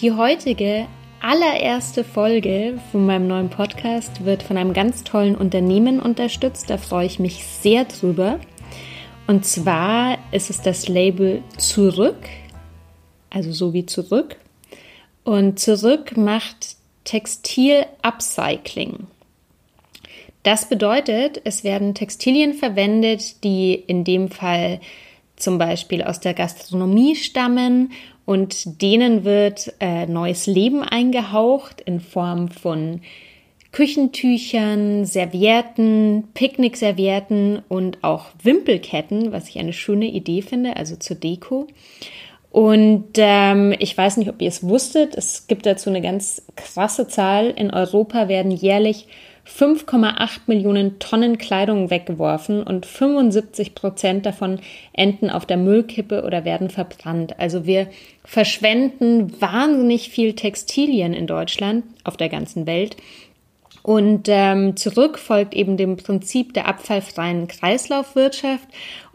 Die heutige allererste Folge von meinem neuen Podcast wird von einem ganz tollen Unternehmen unterstützt. Da freue ich mich sehr drüber. Und zwar ist es das Label Zurück, also so wie zurück. Und Zurück macht Textil-Upcycling. Das bedeutet, es werden Textilien verwendet, die in dem Fall zum Beispiel aus der Gastronomie stammen und denen wird äh, neues Leben eingehaucht in Form von Küchentüchern, Servietten, Picknickservietten und auch Wimpelketten, was ich eine schöne Idee finde, also zur Deko. Und ähm, ich weiß nicht, ob ihr es wusstet, es gibt dazu eine ganz krasse Zahl. In Europa werden jährlich 5,8 Millionen Tonnen Kleidung weggeworfen und 75 Prozent davon enden auf der Müllkippe oder werden verbrannt. Also wir verschwenden wahnsinnig viel Textilien in Deutschland, auf der ganzen Welt. Und ähm, zurück folgt eben dem Prinzip der abfallfreien Kreislaufwirtschaft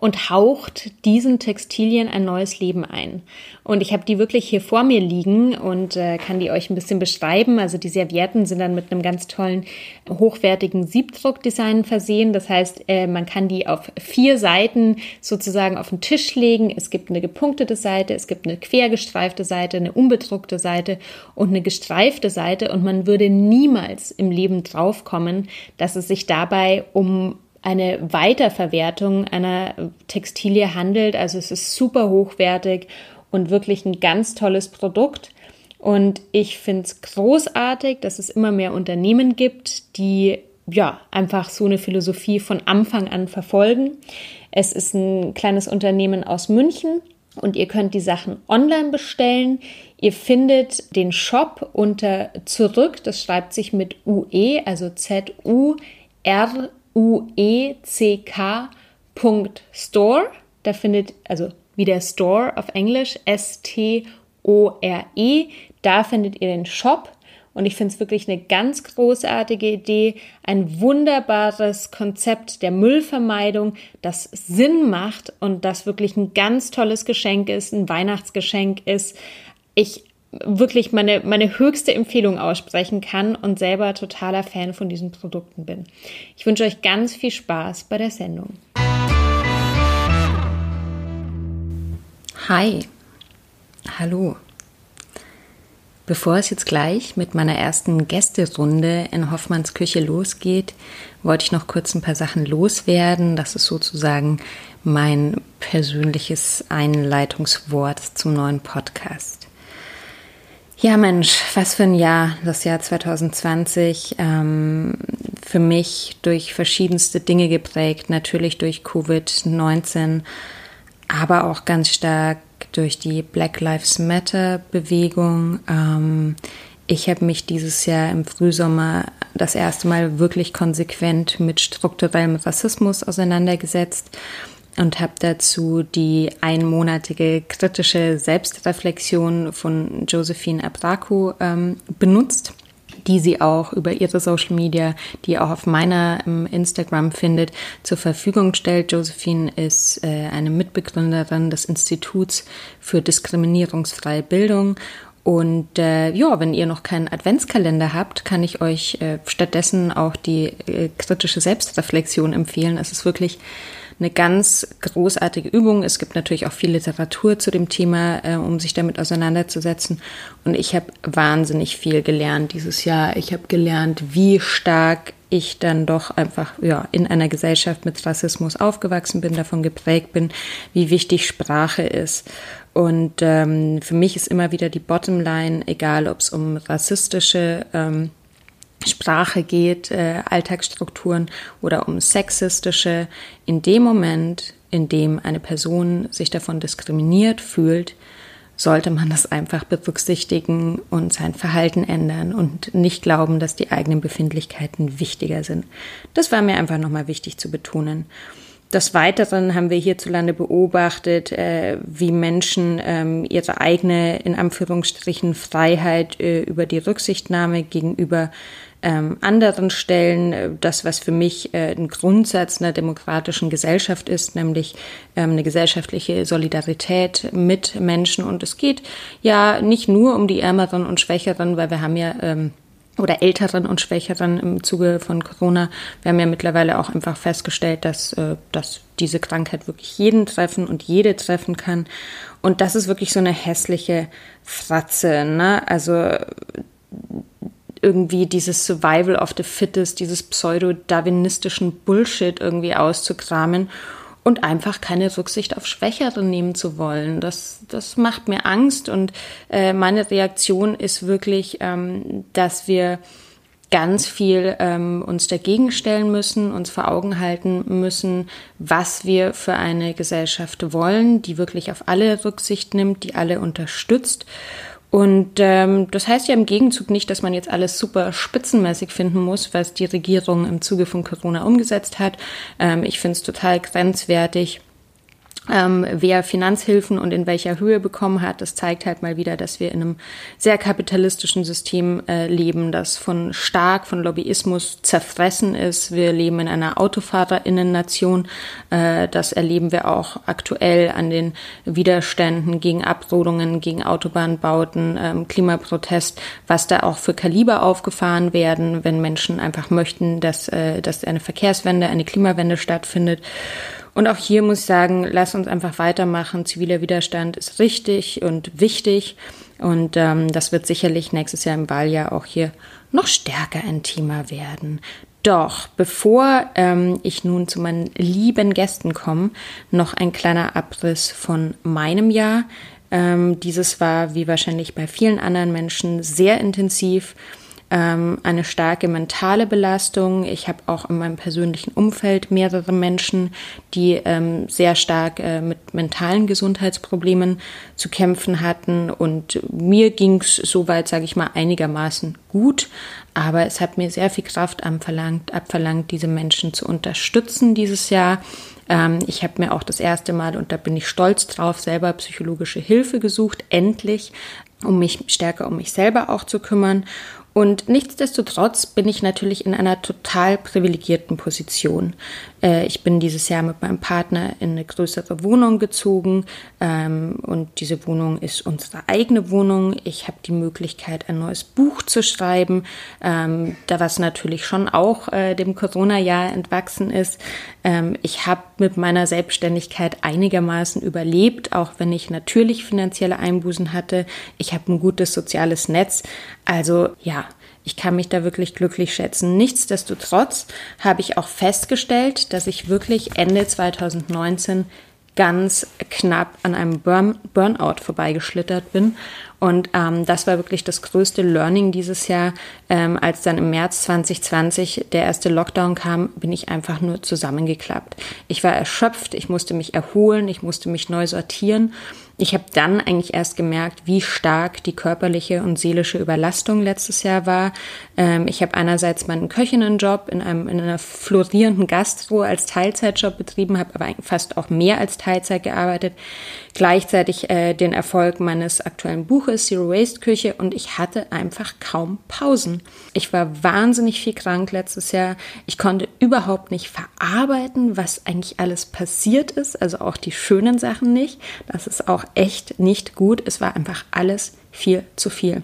und haucht diesen Textilien ein neues Leben ein. Und ich habe die wirklich hier vor mir liegen und äh, kann die euch ein bisschen beschreiben. Also die Servietten sind dann mit einem ganz tollen, hochwertigen Siebdruckdesign versehen. Das heißt, äh, man kann die auf vier Seiten sozusagen auf den Tisch legen. Es gibt eine gepunktete Seite, es gibt eine quergestreifte Seite, eine unbedruckte Seite und eine gestreifte Seite. Und man würde niemals im Leben draufkommen, dass es sich dabei um eine Weiterverwertung einer Textilie handelt. Also es ist super hochwertig und wirklich ein ganz tolles Produkt. Und ich finde es großartig, dass es immer mehr Unternehmen gibt, die ja einfach so eine Philosophie von Anfang an verfolgen. Es ist ein kleines Unternehmen aus München und ihr könnt die Sachen online bestellen. Ihr findet den Shop unter zurück, das schreibt sich mit UE, also Z-U-R-U-E-C-K.store. Da findet, also wie der Store auf Englisch, S-T-O-R-E. Da findet ihr den Shop. Und ich finde es wirklich eine ganz großartige Idee, ein wunderbares Konzept der Müllvermeidung, das Sinn macht und das wirklich ein ganz tolles Geschenk ist, ein Weihnachtsgeschenk ist. Ich wirklich meine, meine höchste Empfehlung aussprechen kann und selber totaler Fan von diesen Produkten bin. Ich wünsche euch ganz viel Spaß bei der Sendung. Hi, hallo. Bevor es jetzt gleich mit meiner ersten Gästerunde in Hoffmanns Küche losgeht, wollte ich noch kurz ein paar Sachen loswerden. Das ist sozusagen mein persönliches Einleitungswort zum neuen Podcast. Ja, Mensch, was für ein Jahr, das Jahr 2020. Ähm, für mich durch verschiedenste Dinge geprägt, natürlich durch Covid-19 aber auch ganz stark durch die Black Lives Matter Bewegung. Ähm, ich habe mich dieses Jahr im Frühsommer das erste Mal wirklich konsequent mit strukturellem Rassismus auseinandergesetzt und habe dazu die einmonatige kritische Selbstreflexion von Josephine Abraku ähm, benutzt die sie auch über ihre Social Media, die auch auf meiner ähm, Instagram findet, zur Verfügung stellt. Josephine ist äh, eine Mitbegründerin des Instituts für diskriminierungsfreie Bildung und äh, ja, wenn ihr noch keinen Adventskalender habt, kann ich euch äh, stattdessen auch die äh, kritische Selbstreflexion empfehlen. Es ist wirklich eine ganz großartige Übung. Es gibt natürlich auch viel Literatur zu dem Thema, äh, um sich damit auseinanderzusetzen. Und ich habe wahnsinnig viel gelernt dieses Jahr. Ich habe gelernt, wie stark ich dann doch einfach ja in einer Gesellschaft mit Rassismus aufgewachsen bin, davon geprägt bin, wie wichtig Sprache ist. Und ähm, für mich ist immer wieder die Bottomline, egal ob es um rassistische ähm, Sprache geht, äh, Alltagsstrukturen oder um sexistische, in dem Moment, in dem eine Person sich davon diskriminiert fühlt, sollte man das einfach berücksichtigen und sein Verhalten ändern und nicht glauben, dass die eigenen Befindlichkeiten wichtiger sind. Das war mir einfach nochmal wichtig zu betonen. Des Weiteren haben wir hierzulande beobachtet, äh, wie Menschen ähm, ihre eigene, in Anführungsstrichen, Freiheit äh, über die Rücksichtnahme gegenüber ähm, anderen Stellen, äh, das, was für mich äh, ein Grundsatz einer demokratischen Gesellschaft ist, nämlich ähm, eine gesellschaftliche Solidarität mit Menschen. Und es geht ja nicht nur um die Ärmeren und Schwächeren, weil wir haben ja ähm, oder Älteren und Schwächeren im Zuge von Corona. Wir haben ja mittlerweile auch einfach festgestellt, dass, äh, dass diese Krankheit wirklich jeden treffen und jede treffen kann. Und das ist wirklich so eine hässliche Fratze. Ne? Also irgendwie dieses Survival of the Fittest, dieses pseudo-darwinistischen Bullshit irgendwie auszukramen und einfach keine Rücksicht auf Schwächere nehmen zu wollen. Das, das macht mir Angst und äh, meine Reaktion ist wirklich, ähm, dass wir ganz viel ähm, uns dagegen stellen müssen, uns vor Augen halten müssen, was wir für eine Gesellschaft wollen, die wirklich auf alle Rücksicht nimmt, die alle unterstützt und ähm, das heißt ja im Gegenzug nicht, dass man jetzt alles super spitzenmäßig finden muss, was die Regierung im Zuge von Corona umgesetzt hat. Ähm, ich finde es total grenzwertig ähm, wer Finanzhilfen und in welcher Höhe bekommen hat, das zeigt halt mal wieder, dass wir in einem sehr kapitalistischen System äh, leben, das von stark von Lobbyismus zerfressen ist. Wir leben in einer Autofahrerinnennation. Äh, das erleben wir auch aktuell an den Widerständen gegen Abrodungen, gegen Autobahnbauten, ähm, Klimaprotest, was da auch für Kaliber aufgefahren werden, wenn Menschen einfach möchten, dass, äh, dass eine Verkehrswende, eine Klimawende stattfindet. Und auch hier muss ich sagen, lass uns einfach weitermachen. Ziviler Widerstand ist richtig und wichtig. Und ähm, das wird sicherlich nächstes Jahr im Wahljahr auch hier noch stärker ein Thema werden. Doch bevor ähm, ich nun zu meinen lieben Gästen komme, noch ein kleiner Abriss von meinem Jahr. Ähm, dieses war, wie wahrscheinlich bei vielen anderen Menschen, sehr intensiv ähm, eine starke mentale Belastung. Ich habe auch in meinem persönlichen Umfeld mehrere Menschen, die ähm, sehr stark äh, mit mentalen Gesundheitsproblemen zu kämpfen hatten. Und mir ging es soweit, sage ich mal, einigermaßen gut. Aber es hat mir sehr viel Kraft abverlangt, abverlangt diese Menschen zu unterstützen dieses Jahr. Ähm, ich habe mir auch das erste Mal, und da bin ich stolz drauf, selber psychologische Hilfe gesucht, endlich, um mich stärker um mich selber auch zu kümmern. Und nichtsdestotrotz bin ich natürlich in einer total privilegierten Position. Äh, ich bin dieses Jahr mit meinem Partner in eine größere Wohnung gezogen ähm, und diese Wohnung ist unsere eigene Wohnung. Ich habe die Möglichkeit, ein neues Buch zu schreiben, ähm, da was natürlich schon auch äh, dem Corona-Jahr entwachsen ist. Ähm, ich habe mit meiner Selbstständigkeit einigermaßen überlebt, auch wenn ich natürlich finanzielle Einbußen hatte. Ich habe ein gutes soziales Netz. Also ja, ich kann mich da wirklich glücklich schätzen. Nichtsdestotrotz habe ich auch festgestellt, dass ich wirklich Ende 2019 ganz knapp an einem Burn Burnout vorbeigeschlittert bin. Und ähm, das war wirklich das größte Learning dieses Jahr. Ähm, als dann im März 2020 der erste Lockdown kam, bin ich einfach nur zusammengeklappt. Ich war erschöpft, ich musste mich erholen, ich musste mich neu sortieren. Ich habe dann eigentlich erst gemerkt, wie stark die körperliche und seelische Überlastung letztes Jahr war. Ähm, ich habe einerseits meinen Köchinnenjob in, einem, in einer florierenden Gastro als Teilzeitjob betrieben, habe aber fast auch mehr als Teilzeit gearbeitet. Gleichzeitig äh, den Erfolg meines aktuellen Buches Zero Waste Küche und ich hatte einfach kaum Pausen. Ich war wahnsinnig viel krank letztes Jahr. Ich konnte überhaupt nicht verarbeiten, was eigentlich alles passiert ist, also auch die schönen Sachen nicht. Das ist auch echt nicht gut. Es war einfach alles viel zu viel.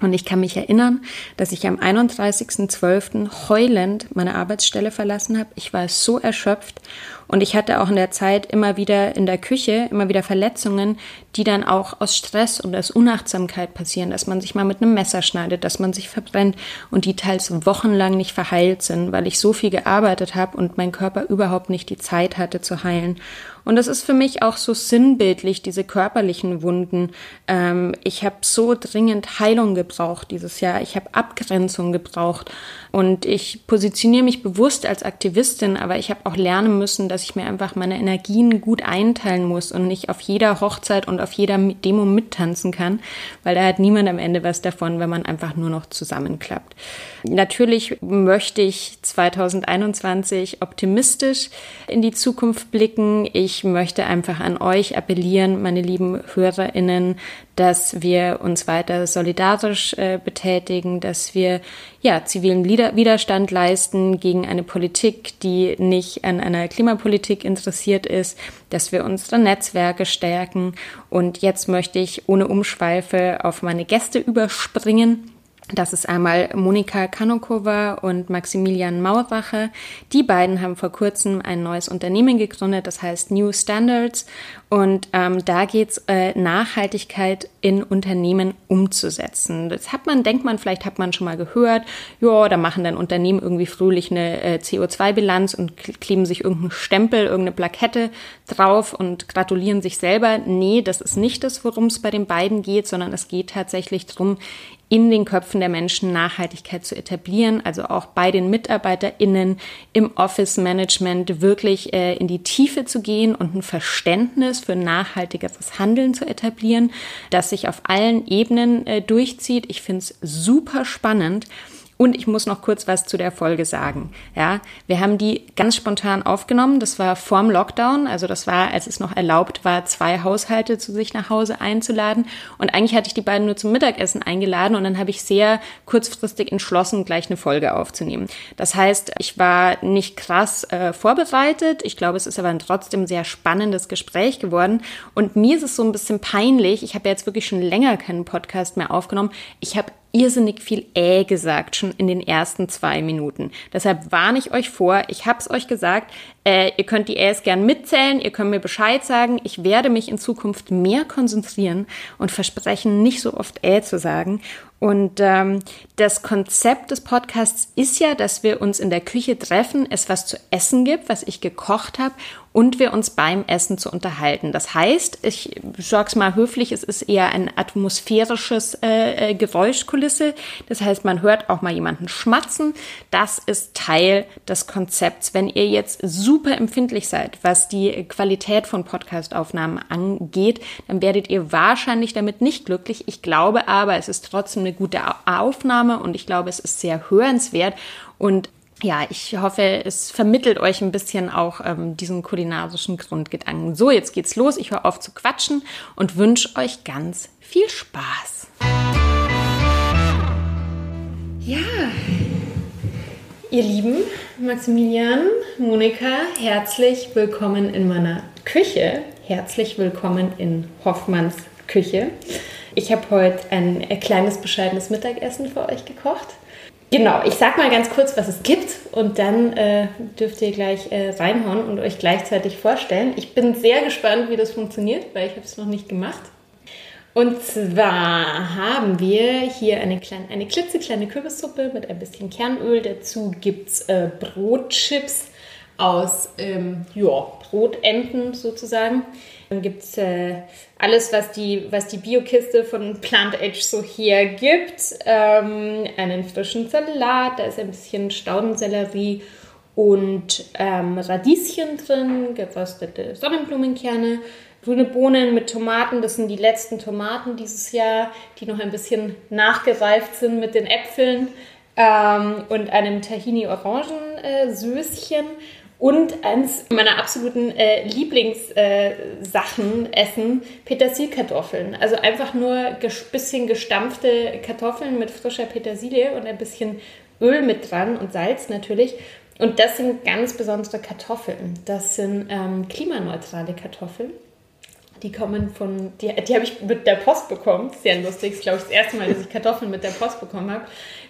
Und ich kann mich erinnern, dass ich am 31.12. heulend meine Arbeitsstelle verlassen habe. Ich war so erschöpft und ich hatte auch in der Zeit immer wieder in der Küche, immer wieder Verletzungen, die dann auch aus Stress und aus Unachtsamkeit passieren, dass man sich mal mit einem Messer schneidet, dass man sich verbrennt und die teils wochenlang nicht verheilt sind, weil ich so viel gearbeitet habe und mein Körper überhaupt nicht die Zeit hatte zu heilen. Und das ist für mich auch so sinnbildlich, diese körperlichen Wunden. Ähm, ich habe so dringend Heilung gebraucht dieses Jahr. Ich habe Abgrenzung gebraucht. Und ich positioniere mich bewusst als Aktivistin, aber ich habe auch lernen müssen, dass ich mir einfach meine Energien gut einteilen muss und nicht auf jeder Hochzeit und auf jeder Demo mittanzen kann, weil da hat niemand am Ende was davon, wenn man einfach nur noch zusammenklappt. Natürlich möchte ich 2021 optimistisch in die Zukunft blicken. Ich möchte einfach an euch appellieren, meine lieben HörerInnen, dass wir uns weiter solidarisch äh, betätigen, dass wir ja zivilen Widerstand leisten gegen eine Politik, die nicht an einer Klimapolitik interessiert ist, dass wir unsere Netzwerke stärken. Und jetzt möchte ich ohne Umschweife auf meine Gäste überspringen. Das ist einmal Monika Kanokova und Maximilian Mauracher. Die beiden haben vor kurzem ein neues Unternehmen gegründet, das heißt New Standards. Und ähm, da geht's äh, Nachhaltigkeit in Unternehmen umzusetzen. Das hat man, denkt man, vielleicht hat man schon mal gehört, ja, da machen dann Unternehmen irgendwie fröhlich eine äh, CO2-Bilanz und kleben sich irgendeinen Stempel, irgendeine Plakette drauf und gratulieren sich selber. Nee, das ist nicht das, worum es bei den beiden geht, sondern es geht tatsächlich darum, in den Köpfen der Menschen Nachhaltigkeit zu etablieren, also auch bei den MitarbeiterInnen im Office-Management wirklich äh, in die Tiefe zu gehen und ein Verständnis für nachhaltigeres Handeln zu etablieren, das sich auf allen Ebenen äh, durchzieht. Ich finde es super spannend. Und ich muss noch kurz was zu der Folge sagen. Ja, wir haben die ganz spontan aufgenommen. Das war vorm Lockdown. Also das war, als es noch erlaubt war, zwei Haushalte zu sich nach Hause einzuladen. Und eigentlich hatte ich die beiden nur zum Mittagessen eingeladen und dann habe ich sehr kurzfristig entschlossen, gleich eine Folge aufzunehmen. Das heißt, ich war nicht krass äh, vorbereitet. Ich glaube, es ist aber ein trotzdem sehr spannendes Gespräch geworden. Und mir ist es so ein bisschen peinlich. Ich habe jetzt wirklich schon länger keinen Podcast mehr aufgenommen. Ich habe irrsinnig viel äh gesagt, schon in den ersten zwei Minuten. Deshalb warne ich euch vor, ich habe es euch gesagt, äh, ihr könnt die Äs gern mitzählen, ihr könnt mir Bescheid sagen. Ich werde mich in Zukunft mehr konzentrieren und versprechen, nicht so oft äh zu sagen. Und ähm, das Konzept des Podcasts ist ja, dass wir uns in der Küche treffen, es was zu essen gibt, was ich gekocht habe und wir uns beim Essen zu unterhalten. Das heißt, ich sag's mal höflich, es ist eher ein atmosphärisches äh, äh, Geräuschkulisse. Das heißt, man hört auch mal jemanden schmatzen. Das ist Teil des Konzepts. Wenn ihr jetzt super empfindlich seid, was die Qualität von Podcastaufnahmen angeht, dann werdet ihr wahrscheinlich damit nicht glücklich. Ich glaube aber, es ist trotzdem eine gute Aufnahme und ich glaube, es ist sehr hörenswert und ja, ich hoffe, es vermittelt euch ein bisschen auch ähm, diesen kulinarischen Grundgedanken. So, jetzt geht's los. Ich höre auf zu quatschen und wünsche euch ganz viel Spaß. Ja, ihr Lieben, Maximilian, Monika, herzlich willkommen in meiner Küche. Herzlich willkommen in Hoffmanns Küche. Ich habe heute ein kleines, bescheidenes Mittagessen für euch gekocht. Genau, ich sag mal ganz kurz, was es gibt und dann äh, dürft ihr gleich äh, reinhauen und euch gleichzeitig vorstellen. Ich bin sehr gespannt, wie das funktioniert, weil ich habe es noch nicht gemacht. Und zwar haben wir hier eine, kleine, eine klitzekleine Kürbissuppe mit ein bisschen Kernöl. Dazu gibt es äh, Brotchips aus ähm, ja, Brotenden sozusagen. Dann gibt es äh, alles, was die, was die Biokiste von Plant Edge so hergibt. Ähm, einen frischen Salat, da ist ein bisschen Staudensellerie und ähm, Radieschen drin, geröstete Sonnenblumenkerne, grüne Bohnen mit Tomaten. Das sind die letzten Tomaten dieses Jahr, die noch ein bisschen nachgereift sind mit den Äpfeln ähm, und einem Tahini-Orangensößchen. Äh, und eins meiner absoluten äh, Lieblingssachen äh, essen, Petersilkartoffeln. Also einfach nur ges bisschen gestampfte Kartoffeln mit frischer Petersilie und ein bisschen Öl mit dran und Salz natürlich. Und das sind ganz besondere Kartoffeln. Das sind ähm, klimaneutrale Kartoffeln. Die kommen von, die, die habe ich mit der Post bekommen. Sehr lustig. Das ist, glaube ich, das erste Mal, dass ich Kartoffeln mit der Post bekommen habe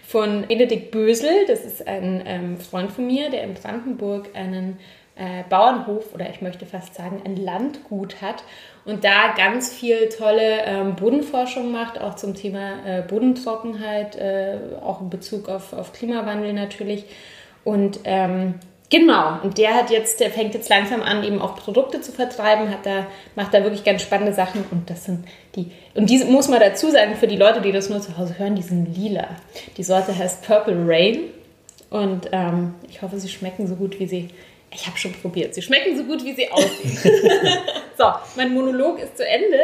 von Benedikt Bösel. Das ist ein ähm, Freund von mir, der in Brandenburg einen äh, Bauernhof oder ich möchte fast sagen ein Landgut hat und da ganz viel tolle ähm, Bodenforschung macht, auch zum Thema äh, Bodentrockenheit, äh, auch in Bezug auf, auf Klimawandel natürlich. Und ähm, Genau, und der hat jetzt, der fängt jetzt langsam an, eben auch Produkte zu vertreiben, hat da, macht da wirklich ganz spannende Sachen und das sind die, und diese muss man dazu sagen, für die Leute, die das nur zu Hause hören, die sind lila. Die Sorte heißt Purple Rain und ähm, ich hoffe, sie schmecken so gut, wie sie Ich habe schon probiert. Sie schmecken so gut, wie sie aussehen. so, mein Monolog ist zu Ende.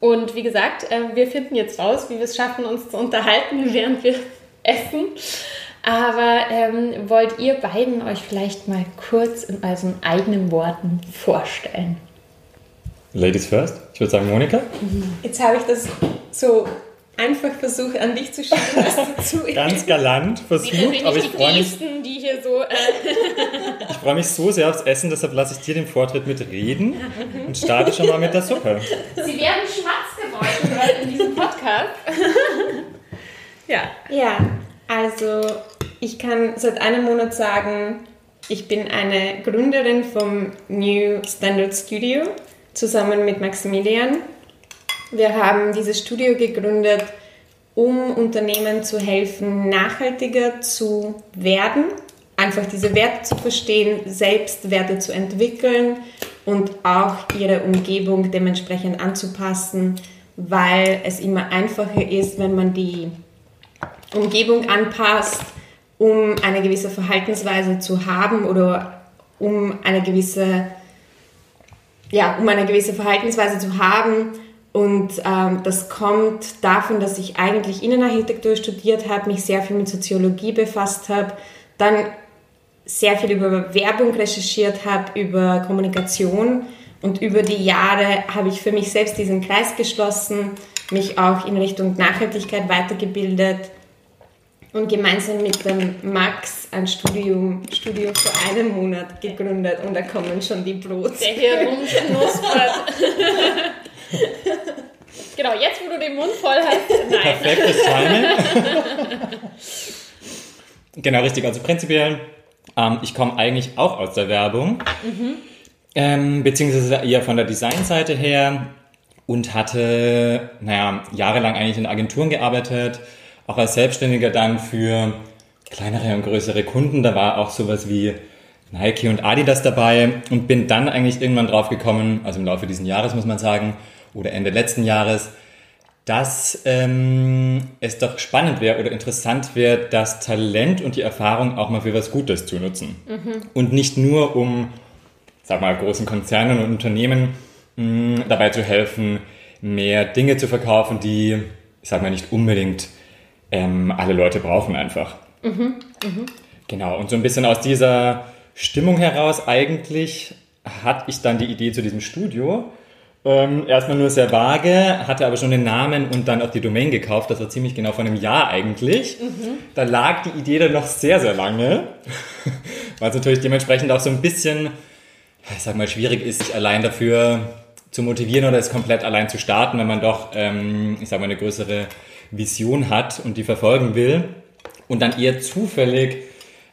Und wie gesagt, äh, wir finden jetzt raus, wie wir es schaffen, uns zu unterhalten, während wir essen. Aber ähm, wollt ihr beiden euch vielleicht mal kurz in euren eigenen Worten vorstellen? Ladies first. Ich würde sagen Monika. Jetzt habe ich das so einfach versucht an dich zu schieben, was dazu Ganz galant versucht, aber ich freue mich, die hier so. Äh ich freue mich so sehr aufs Essen, deshalb lasse ich dir den Vortritt mit reden und starte schon mal mit der Suppe. Sie werden schwarz geworden in diesem Podcast. ja. Ja, also ich kann seit einem Monat sagen, ich bin eine Gründerin vom New Standard Studio zusammen mit Maximilian. Wir haben dieses Studio gegründet, um Unternehmen zu helfen, nachhaltiger zu werden, einfach diese Werte zu verstehen, selbst Werte zu entwickeln und auch ihre Umgebung dementsprechend anzupassen, weil es immer einfacher ist, wenn man die Umgebung anpasst, um eine gewisse Verhaltensweise zu haben oder um eine gewisse ja, um eine gewisse Verhaltensweise zu haben. Und ähm, das kommt davon, dass ich eigentlich Innenarchitektur studiert habe, mich sehr viel mit Soziologie befasst habe, dann sehr viel über Werbung recherchiert habe, über Kommunikation. Und über die Jahre habe ich für mich selbst diesen Kreis geschlossen, mich auch in Richtung Nachhaltigkeit weitergebildet und gemeinsam mit dem Max ein Studium, Studio vor einem Monat gegründet und da kommen schon die Brote. Der hier rumknuspert. genau, jetzt wo du den Mund voll hast, nein. Perfektes Timing. genau, richtig. Also prinzipiell, ähm, ich komme eigentlich auch aus der Werbung, mhm. ähm, beziehungsweise eher von der Designseite her und hatte, naja, jahrelang eigentlich in Agenturen gearbeitet, auch als Selbstständiger dann für kleinere und größere Kunden. Da war auch sowas wie Nike und Adidas dabei und bin dann eigentlich irgendwann drauf gekommen, also im Laufe dieses Jahres muss man sagen, oder Ende letzten Jahres, dass ähm, es doch spannend wäre oder interessant wäre, das Talent und die Erfahrung auch mal für was Gutes zu nutzen. Mhm. Und nicht nur um, sag mal, großen Konzernen und Unternehmen mh, dabei zu helfen, mehr Dinge zu verkaufen, die, ich sag mal, nicht unbedingt ähm, alle Leute brauchen einfach. Mhm, mh. Genau, und so ein bisschen aus dieser Stimmung heraus eigentlich hatte ich dann die Idee zu diesem Studio. Ähm, erstmal nur sehr vage, hatte aber schon den Namen und dann auch die Domain gekauft. Das war ziemlich genau vor einem Jahr eigentlich. Mhm. Da lag die Idee dann noch sehr, sehr lange, weil es natürlich dementsprechend auch so ein bisschen, ich sag mal, schwierig ist, sich allein dafür zu motivieren oder es komplett allein zu starten, wenn man doch, ähm, ich sag mal, eine größere Vision hat und die verfolgen will und dann eher zufällig,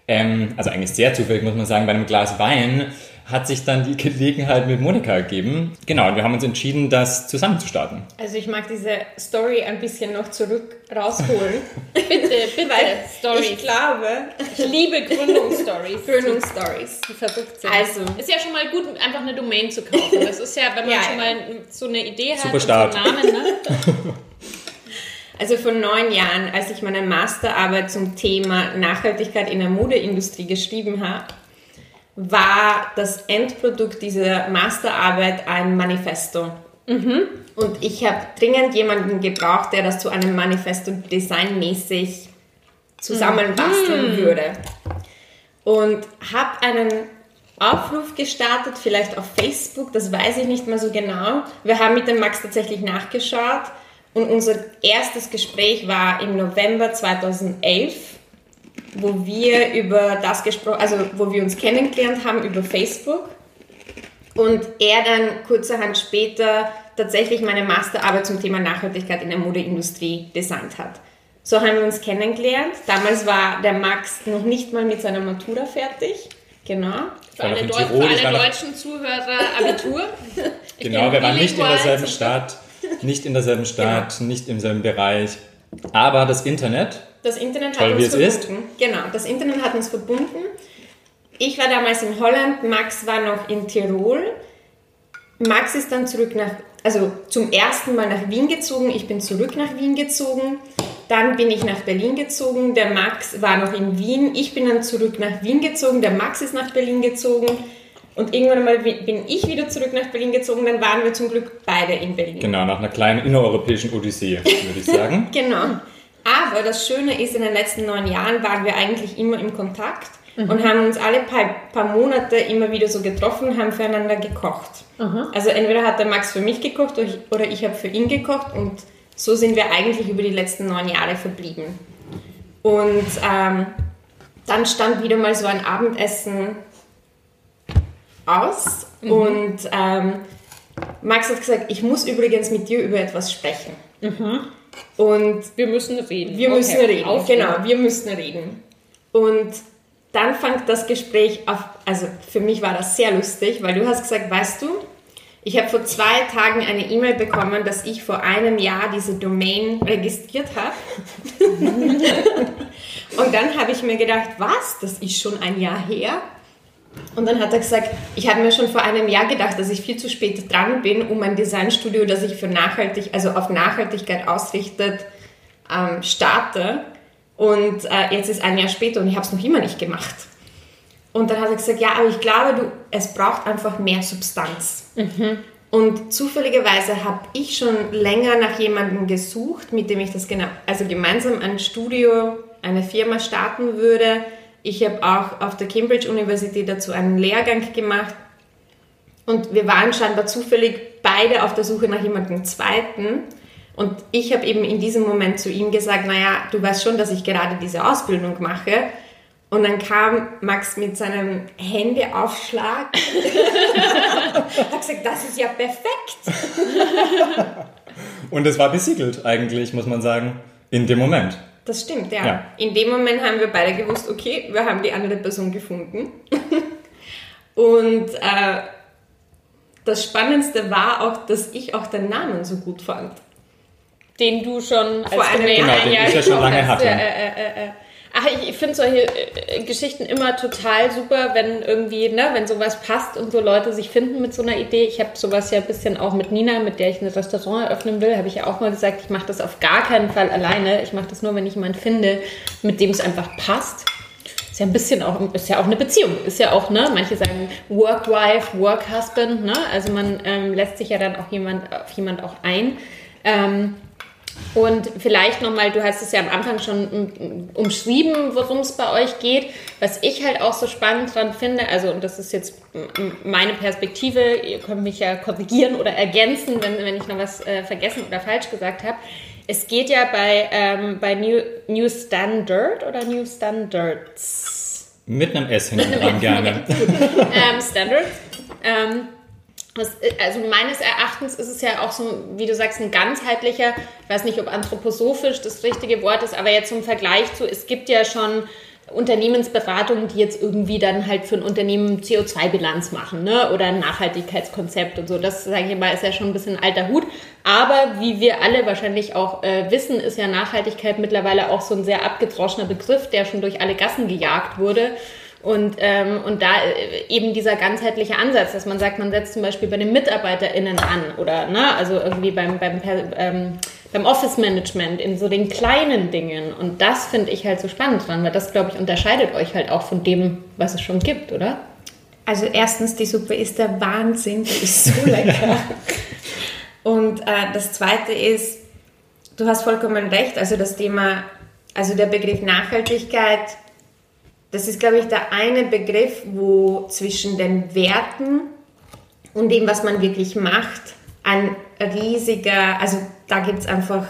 ähm, also eigentlich sehr zufällig muss man sagen, bei einem Glas Wein hat sich dann die Gelegenheit mit Monika ergeben. Genau, und wir haben uns entschieden, das zusammen zu starten. Also ich mag diese Story ein bisschen noch zurück rausholen. bitte, bitte, Weil Story. Ich glaube, ich liebe Gründungsstories. Gründungsstories. Die verrückt sind. Also. Ist ja schon mal gut, einfach eine Domain zu kaufen. Das ist ja, wenn man ja, schon mal so eine Idee Super hat Start. so einen Namen, ne? Also vor neun Jahren, als ich meine Masterarbeit zum Thema Nachhaltigkeit in der Modeindustrie geschrieben habe, war das Endprodukt dieser Masterarbeit ein Manifesto. Mhm. Und ich habe dringend jemanden gebraucht, der das zu einem Manifesto designmäßig zusammenbasteln mhm. würde. Und habe einen Aufruf gestartet, vielleicht auf Facebook, das weiß ich nicht mehr so genau. Wir haben mit dem Max tatsächlich nachgeschaut und unser erstes Gespräch war im November 2011, wo wir über das gesprochen, also wo wir uns kennengelernt haben über Facebook. Und er dann kurzerhand später tatsächlich meine Masterarbeit zum Thema Nachhaltigkeit in der Modeindustrie designt hat. So haben wir uns kennengelernt. Damals war der Max noch nicht mal mit seiner Matura fertig. Genau. Für alle, Deu für alle deutschen Zuhörer Abitur. genau, wir waren nicht in derselben Stadt nicht in derselben Stadt, genau. nicht im selben Bereich. Aber das Internet. Das Internet toll, hat uns verbunden. Genau, das Internet hat uns verbunden. Ich war damals in Holland, Max war noch in Tirol. Max ist dann zurück nach, also zum ersten Mal nach Wien gezogen. Ich bin zurück nach Wien gezogen. Dann bin ich nach Berlin gezogen. Der Max war noch in Wien. Ich bin dann zurück nach Wien gezogen. Der Max ist nach Berlin gezogen. Und irgendwann mal bin ich wieder zurück nach Berlin gezogen, dann waren wir zum Glück beide in Berlin. Genau, nach einer kleinen innereuropäischen Odyssee, würde ich sagen. genau. Aber das Schöne ist, in den letzten neun Jahren waren wir eigentlich immer im Kontakt mhm. und haben uns alle paar, paar Monate immer wieder so getroffen, haben füreinander gekocht. Mhm. Also entweder hat der Max für mich gekocht oder ich, oder ich habe für ihn gekocht und so sind wir eigentlich über die letzten neun Jahre verblieben. Und ähm, dann stand wieder mal so ein Abendessen aus mhm. und ähm, Max hat gesagt, ich muss übrigens mit dir über etwas sprechen. Mhm. Und wir müssen reden. Wir okay. müssen reden, Aufreden. genau, wir müssen reden. Und dann fängt das Gespräch auf, also für mich war das sehr lustig, weil du hast gesagt, weißt du, ich habe vor zwei Tagen eine E-Mail bekommen, dass ich vor einem Jahr diese Domain registriert habe. und dann habe ich mir gedacht, was, das ist schon ein Jahr her. Und dann hat er gesagt, ich habe mir schon vor einem Jahr gedacht, dass ich viel zu spät dran bin, um ein Designstudio, das ich für nachhaltig, also auf Nachhaltigkeit ausrichtet, ähm, starte. Und äh, jetzt ist ein Jahr später und ich habe es noch immer nicht gemacht. Und dann hat er gesagt, ja, aber ich glaube, du, es braucht einfach mehr Substanz. Mhm. Und zufälligerweise habe ich schon länger nach jemandem gesucht, mit dem ich das genau, also gemeinsam ein Studio, eine Firma starten würde. Ich habe auch auf der Cambridge Universität dazu einen Lehrgang gemacht. Und wir waren scheinbar zufällig beide auf der Suche nach jemandem Zweiten. Und ich habe eben in diesem Moment zu ihm gesagt, naja, du weißt schon, dass ich gerade diese Ausbildung mache. Und dann kam Max mit seinem Händeaufschlag. hat gesagt, das ist ja perfekt. Und es war besiegelt eigentlich, muss man sagen, in dem Moment. Das stimmt, ja. ja. In dem Moment haben wir beide gewusst, okay, wir haben die andere Person gefunden. Und äh, das Spannendste war auch, dass ich auch den Namen so gut fand. Den du schon als Vor einem Jahr, genau, den ich ja schon lange hatte. Äh, äh, äh, Ach, ich finde solche äh, Geschichten immer total super, wenn irgendwie, ne, wenn sowas passt und so Leute sich finden mit so einer Idee. Ich habe sowas ja ein bisschen auch mit Nina, mit der ich ein Restaurant eröffnen will, habe ich ja auch mal gesagt, ich mache das auf gar keinen Fall alleine. Ich mache das nur, wenn ich jemanden finde, mit dem es einfach passt. Ist ja ein bisschen auch, ist ja auch eine Beziehung. Ist ja auch, ne, manche sagen Work-Wife, Work-Husband, ne? Also man ähm, lässt sich ja dann auch jemand auf jemand auch ein. Ähm, und vielleicht nochmal, du hast es ja am Anfang schon umschrieben, worum es bei euch geht. Was ich halt auch so spannend dran finde, also und das ist jetzt meine Perspektive, ihr könnt mich ja korrigieren oder ergänzen, wenn, wenn ich noch was äh, vergessen oder falsch gesagt habe. Es geht ja bei, ähm, bei New, New Standard oder New Standards? Mit einem S hinten dran gerne. ähm, Standards. Ähm, das, also meines Erachtens ist es ja auch so, wie du sagst, ein ganzheitlicher, ich weiß nicht, ob anthroposophisch das richtige Wort ist, aber jetzt zum Vergleich zu, es gibt ja schon Unternehmensberatungen, die jetzt irgendwie dann halt für ein Unternehmen CO2-Bilanz machen, ne? Oder ein Nachhaltigkeitskonzept und so. Das, sage ich mal, ist ja schon ein bisschen alter Hut. Aber wie wir alle wahrscheinlich auch äh, wissen, ist ja Nachhaltigkeit mittlerweile auch so ein sehr abgedroschener Begriff, der schon durch alle Gassen gejagt wurde. Und, ähm, und da äh, eben dieser ganzheitliche Ansatz, dass man sagt, man setzt zum Beispiel bei den MitarbeiterInnen an oder ne, also irgendwie beim, beim, ähm, beim Office-Management in so den kleinen Dingen. Und das finde ich halt so spannend dran, weil das, glaube ich, unterscheidet euch halt auch von dem, was es schon gibt, oder? Also erstens, die Suppe ist der Wahnsinn, die ist so lecker. und äh, das Zweite ist, du hast vollkommen recht, also das Thema, also der Begriff Nachhaltigkeit das ist, glaube ich, der eine Begriff, wo zwischen den Werten und dem, was man wirklich macht, ein riesiger, also da gibt es einfach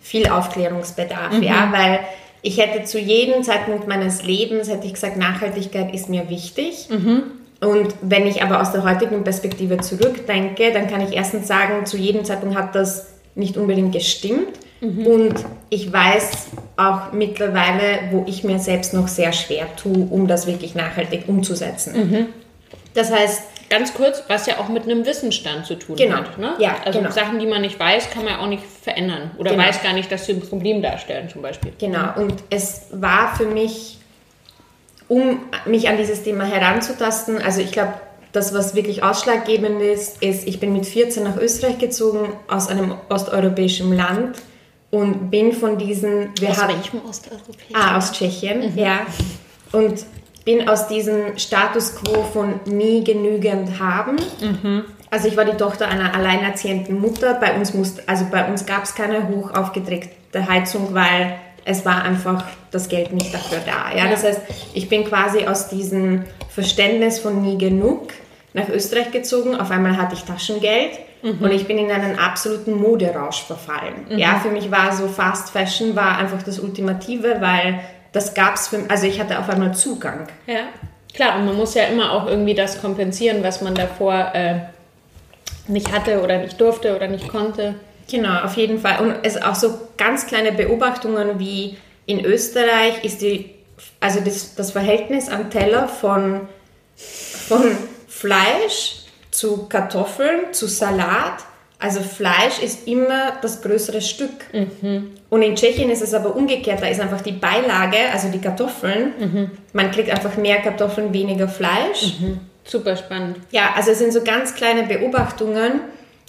viel Aufklärungsbedarf, mhm. ja, weil ich hätte zu jedem Zeitpunkt meines Lebens, hätte ich gesagt, Nachhaltigkeit ist mir wichtig. Mhm. Und wenn ich aber aus der heutigen Perspektive zurückdenke, dann kann ich erstens sagen, zu jedem Zeitpunkt hat das nicht unbedingt gestimmt. Mhm. Und ich weiß auch mittlerweile, wo ich mir selbst noch sehr schwer tue, um das wirklich nachhaltig umzusetzen. Mhm. Das heißt, ganz kurz, was ja auch mit einem Wissensstand zu tun genau. hat. Ne? Ja, also genau. Sachen, die man nicht weiß, kann man ja auch nicht verändern oder genau. weiß gar nicht, dass sie ein Problem darstellen zum Beispiel. Genau, und es war für mich, um mich an dieses Thema heranzutasten, also ich glaube, das, was wirklich ausschlaggebend ist, ist, ich bin mit 14 nach Österreich gezogen, aus einem osteuropäischen Land und bin von diesen... Wir aus welchem osteuropäischen? Ah, aus Tschechien, mhm. ja. Und bin aus diesem Status quo von nie genügend haben. Mhm. Also ich war die Tochter einer alleinerziehenden Mutter. Bei uns musste, also bei uns gab es keine hoch aufgedrehte Heizung, weil es war einfach das Geld nicht dafür da. Ja? Das heißt, ich bin quasi aus diesem Verständnis von nie genug nach Österreich gezogen. Auf einmal hatte ich Taschengeld mhm. und ich bin in einen absoluten Moderausch verfallen. Mhm. Ja, für mich war so Fast Fashion war einfach das Ultimative, weil das gab es für also ich hatte auf einmal Zugang. Ja, klar, und man muss ja immer auch irgendwie das kompensieren, was man davor äh, nicht hatte oder nicht durfte oder nicht konnte. Genau, auf jeden Fall. Und es auch so ganz kleine Beobachtungen wie in Österreich ist die, also das, das Verhältnis am Teller von, von Fleisch zu Kartoffeln zu Salat also Fleisch ist immer das größere Stück. Mhm. Und in Tschechien ist es aber umgekehrt. Da ist einfach die Beilage, also die Kartoffeln. Mhm. Man kriegt einfach mehr Kartoffeln, weniger Fleisch. Mhm. Super spannend. Ja, also es sind so ganz kleine Beobachtungen.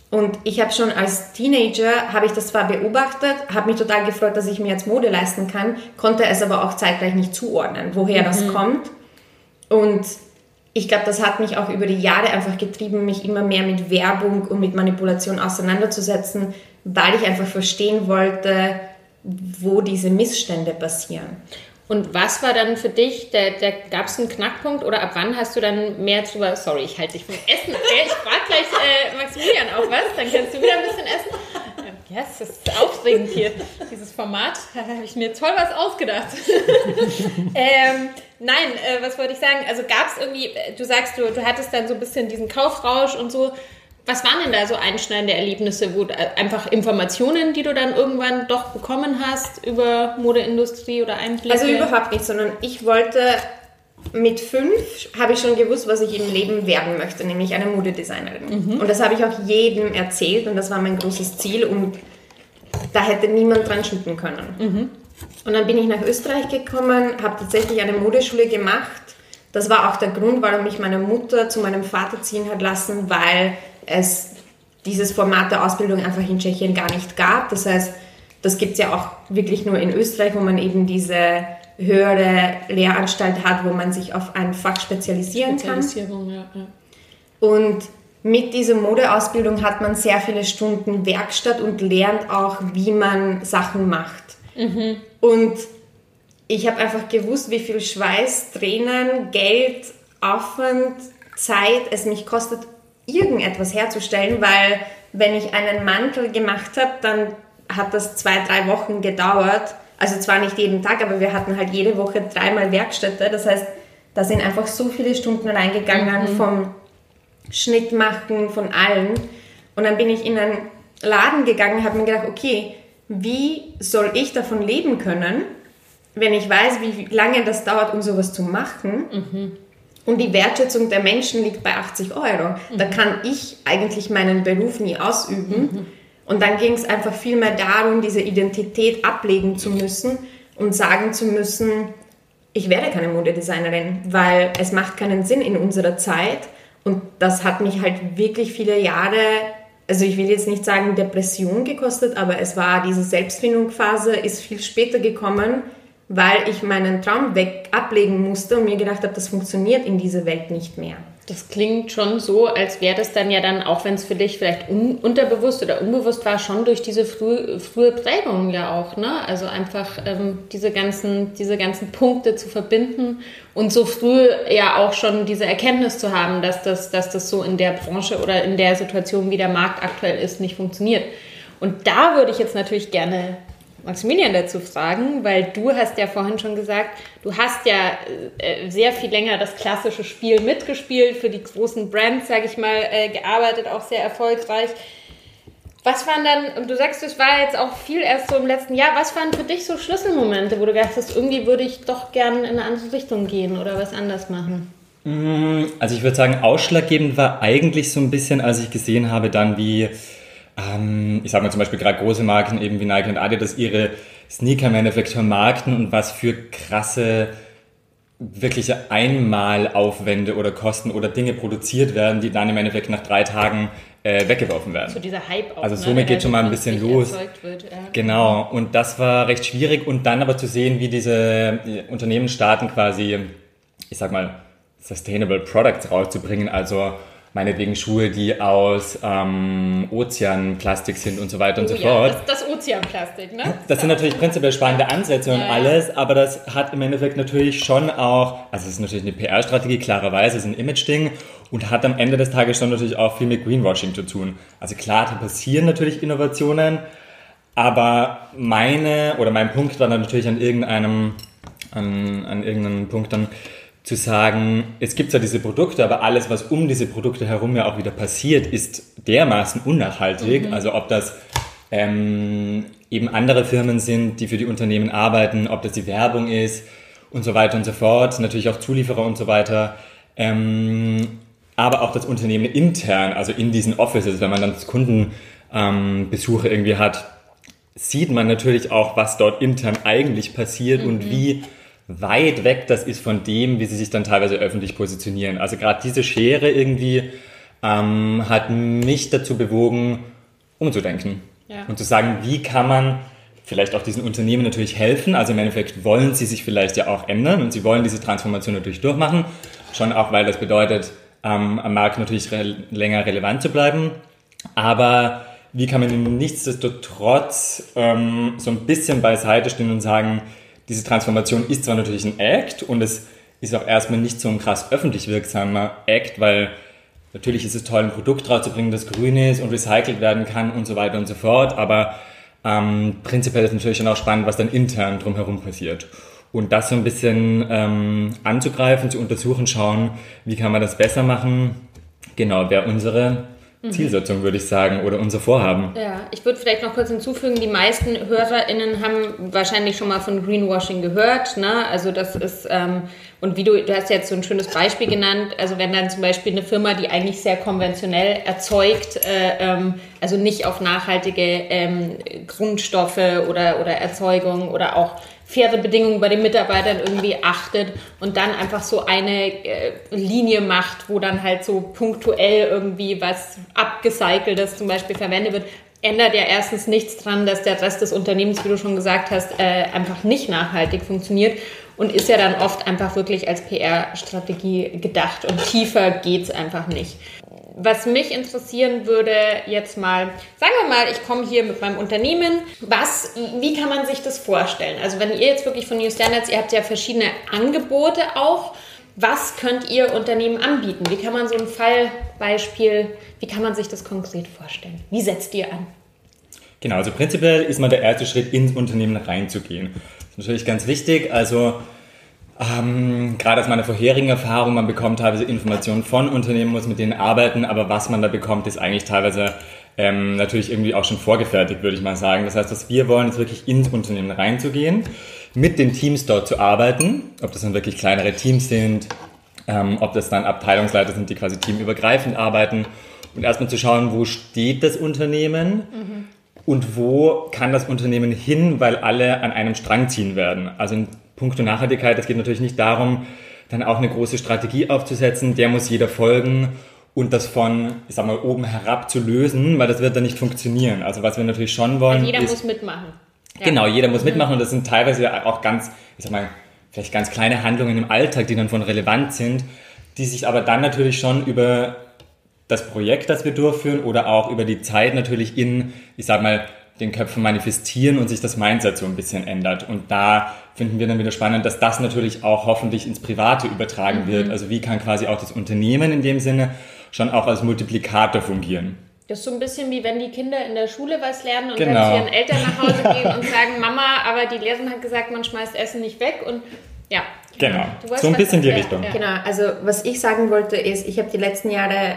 Und ich habe schon als Teenager, habe ich das zwar beobachtet, habe mich total gefreut, dass ich mir jetzt Mode leisten kann, konnte es aber auch zeitgleich nicht zuordnen, woher das mhm. kommt. Und ich glaube, das hat mich auch über die Jahre einfach getrieben, mich immer mehr mit Werbung und mit Manipulation auseinanderzusetzen, weil ich einfach verstehen wollte, wo diese Missstände passieren. Und was war dann für dich, der, der gab es einen Knackpunkt oder ab wann hast du dann mehr drüber, sorry, ich halte dich vom Essen, okay? ich frage gleich äh, Maximilian auch was, dann kannst du wieder ein bisschen essen. Ja, das ist aufregend hier, dieses Format. Da habe ich mir toll was ausgedacht. ähm, nein, äh, was wollte ich sagen? Also gab es irgendwie, äh, du sagst, du, du hattest dann so ein bisschen diesen Kaufrausch und so. Was waren denn da so einschneidende Erlebnisse, wo äh, einfach Informationen, die du dann irgendwann doch bekommen hast über Modeindustrie oder Einblicke? Also überhaupt nicht, sondern ich wollte mit fünf habe ich schon gewusst, was ich im Leben werden möchte, nämlich eine Modedesignerin. Mhm. Und das habe ich auch jedem erzählt und das war mein großes Ziel und da hätte niemand dran schütten können. Mhm. Und dann bin ich nach Österreich gekommen, habe tatsächlich eine Modeschule gemacht. Das war auch der Grund, warum mich meine Mutter zu meinem Vater ziehen hat lassen, weil es dieses Format der Ausbildung einfach in Tschechien gar nicht gab. Das heißt, das gibt es ja auch wirklich nur in Österreich, wo man eben diese höhere Lehranstalt hat, wo man sich auf ein Fach spezialisieren kann. Ja, ja. Und mit dieser Modeausbildung hat man sehr viele Stunden Werkstatt und lernt auch, wie man Sachen macht. Mhm. Und ich habe einfach gewusst, wie viel Schweiß, Tränen, Geld, Aufwand, Zeit es mich kostet, irgendetwas herzustellen, weil wenn ich einen Mantel gemacht habe, dann hat das zwei, drei Wochen gedauert also zwar nicht jeden Tag, aber wir hatten halt jede Woche dreimal Werkstätte. Das heißt, da sind einfach so viele Stunden reingegangen mhm. vom Schnitt machen, von allen. Und dann bin ich in einen Laden gegangen und habe mir gedacht, okay, wie soll ich davon leben können, wenn ich weiß, wie lange das dauert, um sowas zu machen? Mhm. Und die Wertschätzung der Menschen liegt bei 80 Euro. Mhm. Da kann ich eigentlich meinen Beruf nie ausüben. Und dann ging es einfach viel mehr darum, diese Identität ablegen zu müssen und sagen zu müssen, ich werde keine Modedesignerin, weil es macht keinen Sinn in unserer Zeit. Und das hat mich halt wirklich viele Jahre, also ich will jetzt nicht sagen Depression gekostet, aber es war diese Selbstfindungsphase, ist viel später gekommen, weil ich meinen Traum weg ablegen musste und mir gedacht habe, das funktioniert in dieser Welt nicht mehr. Das klingt schon so, als wäre das dann ja dann, auch wenn es für dich vielleicht un unterbewusst oder unbewusst war, schon durch diese früh, frühe Prägung ja auch, ne? Also einfach ähm, diese ganzen, diese ganzen Punkte zu verbinden und so früh ja auch schon diese Erkenntnis zu haben, dass das, dass das so in der Branche oder in der Situation, wie der Markt aktuell ist, nicht funktioniert. Und da würde ich jetzt natürlich gerne Maximilian dazu fragen, weil du hast ja vorhin schon gesagt, du hast ja äh, sehr viel länger das klassische Spiel mitgespielt, für die großen Brands, sage ich mal, äh, gearbeitet, auch sehr erfolgreich. Was waren dann, und du sagst, es war jetzt auch viel erst so im letzten Jahr, was waren für dich so Schlüsselmomente, wo du gedacht hast, irgendwie würde ich doch gerne in eine andere Richtung gehen oder was anders machen? Mm, also ich würde sagen, ausschlaggebend war eigentlich so ein bisschen, als ich gesehen habe dann, wie ähm, ich sage mal zum Beispiel gerade große Marken eben wie Nike und Adidas ihre Sneaker im Endeffekt vermarkten und was für krasse wirkliche Einmalaufwände oder Kosten oder Dinge produziert werden, die dann im Endeffekt nach drei Tagen äh, weggeworfen werden. So dieser Hype auch, Also ne, somit ne? geht schon mal ein bisschen los. Wird, ja. Genau, und das war recht schwierig und dann aber zu sehen, wie diese Unternehmen starten quasi ich sag mal, Sustainable Products rauszubringen, also meinetwegen Schuhe, die aus ähm, Ozeanplastik sind und so weiter und oh, so ja, fort. Das, das Ozeanplastik, ne? Das sind natürlich prinzipiell spannende Ansätze und ja, alles, aber das hat im Endeffekt natürlich schon auch, also es ist natürlich eine PR-Strategie, klarerweise, es ist ein Image-Ding und hat am Ende des Tages schon natürlich auch viel mit Greenwashing zu tun. Also klar, da passieren natürlich Innovationen, aber meine oder mein Punkt war dann natürlich an irgendeinem, an, an irgendeinem Punkt dann, zu sagen, es gibt zwar diese Produkte, aber alles, was um diese Produkte herum ja auch wieder passiert, ist dermaßen unnachhaltig. Mhm. Also ob das ähm, eben andere Firmen sind, die für die Unternehmen arbeiten, ob das die Werbung ist und so weiter und so fort, natürlich auch Zulieferer und so weiter. Ähm, aber auch das Unternehmen intern, also in diesen Offices, wenn man dann Kundenbesuche ähm, irgendwie hat, sieht man natürlich auch, was dort intern eigentlich passiert mhm. und wie weit weg das ist von dem, wie sie sich dann teilweise öffentlich positionieren. Also gerade diese Schere irgendwie ähm, hat mich dazu bewogen, umzudenken ja. und zu sagen, wie kann man vielleicht auch diesen Unternehmen natürlich helfen. Also im Endeffekt wollen sie sich vielleicht ja auch ändern und sie wollen diese Transformation natürlich durchmachen. Schon auch, weil das bedeutet, ähm, am Markt natürlich re länger relevant zu bleiben. Aber wie kann man nichtsdestotrotz ähm, so ein bisschen beiseite stehen und sagen, diese Transformation ist zwar natürlich ein Act und es ist auch erstmal nicht so ein krass öffentlich wirksamer Act, weil natürlich ist es toll, ein Produkt rauszubringen, das grün ist und recycelt werden kann und so weiter und so fort, aber ähm, prinzipiell ist natürlich dann auch spannend, was dann intern drumherum passiert. Und das so ein bisschen ähm, anzugreifen, zu untersuchen, schauen, wie kann man das besser machen, genau, wäre unsere. Zielsetzung, würde ich sagen, oder unser Vorhaben. Ja, ich würde vielleicht noch kurz hinzufügen, die meisten HörerInnen haben wahrscheinlich schon mal von Greenwashing gehört. Ne? Also das ist, ähm, und wie du, du hast jetzt so ein schönes Beispiel genannt, also wenn dann zum Beispiel eine Firma, die eigentlich sehr konventionell erzeugt, äh, ähm, also nicht auf nachhaltige ähm, Grundstoffe oder, oder Erzeugung oder auch faire Bedingungen bei den Mitarbeitern irgendwie achtet und dann einfach so eine äh, Linie macht, wo dann halt so punktuell irgendwie was abgecyceltes zum Beispiel verwendet wird, ändert ja erstens nichts dran, dass der Rest des Unternehmens, wie du schon gesagt hast, äh, einfach nicht nachhaltig funktioniert und ist ja dann oft einfach wirklich als PR-Strategie gedacht und tiefer geht's einfach nicht was mich interessieren würde, jetzt mal, sagen wir mal, ich komme hier mit meinem Unternehmen. Was, wie kann man sich das vorstellen? Also wenn ihr jetzt wirklich von New Standards, ihr habt ja verschiedene Angebote auch. Was könnt ihr Unternehmen anbieten? Wie kann man so ein Fallbeispiel, wie kann man sich das konkret vorstellen? Wie setzt ihr an? Genau, also prinzipiell ist mal der erste Schritt, ins Unternehmen reinzugehen. Das ist natürlich ganz wichtig. Also ähm, gerade aus meiner vorherigen Erfahrung, man bekommt teilweise Informationen von Unternehmen, muss mit denen arbeiten, aber was man da bekommt, ist eigentlich teilweise ähm, natürlich irgendwie auch schon vorgefertigt, würde ich mal sagen. Das heißt, was wir wollen, ist wirklich ins Unternehmen reinzugehen, mit den Teams dort zu arbeiten, ob das dann wirklich kleinere Teams sind, ähm, ob das dann Abteilungsleiter sind, die quasi teamübergreifend arbeiten und erstmal zu schauen, wo steht das Unternehmen mhm. und wo kann das Unternehmen hin, weil alle an einem Strang ziehen werden. Also in puncto Nachhaltigkeit, es geht natürlich nicht darum, dann auch eine große Strategie aufzusetzen, der muss jeder folgen und das von, ich sag mal, oben herab zu lösen, weil das wird dann nicht funktionieren. Also was wir natürlich schon wollen. Also jeder ist, muss mitmachen. Ja. Genau, jeder muss mitmachen und das sind teilweise auch ganz, ich sag mal, vielleicht ganz kleine Handlungen im Alltag, die dann von relevant sind, die sich aber dann natürlich schon über das Projekt, das wir durchführen oder auch über die Zeit natürlich in, ich sag mal, den Köpfen manifestieren und sich das Mindset so ein bisschen ändert. Und da finden wir dann wieder spannend, dass das natürlich auch hoffentlich ins Private übertragen mhm. wird. Also wie kann quasi auch das Unternehmen in dem Sinne schon auch als Multiplikator fungieren. Das ist so ein bisschen wie wenn die Kinder in der Schule was lernen und genau. dann zu ihren Eltern nach Hause gehen und sagen, Mama, aber die Lehrerin hat gesagt, man schmeißt Essen nicht weg und ja. Genau, so ein bisschen die Richtung. Ja. Genau, also was ich sagen wollte ist, ich habe die letzten Jahre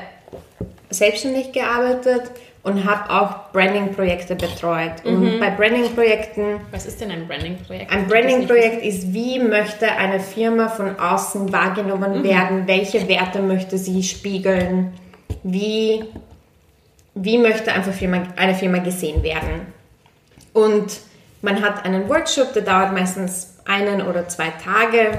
selbstständig gearbeitet und habe auch Branding-Projekte betreut. Mhm. Und bei Branding-Projekten... Was ist denn ein Branding-Projekt? Ein Branding-Projekt ist, wie möchte eine Firma von außen wahrgenommen mhm. werden? Welche Werte möchte sie spiegeln? Wie, wie möchte eine Firma, eine Firma gesehen werden? Und man hat einen Workshop, der dauert meistens einen oder zwei Tage.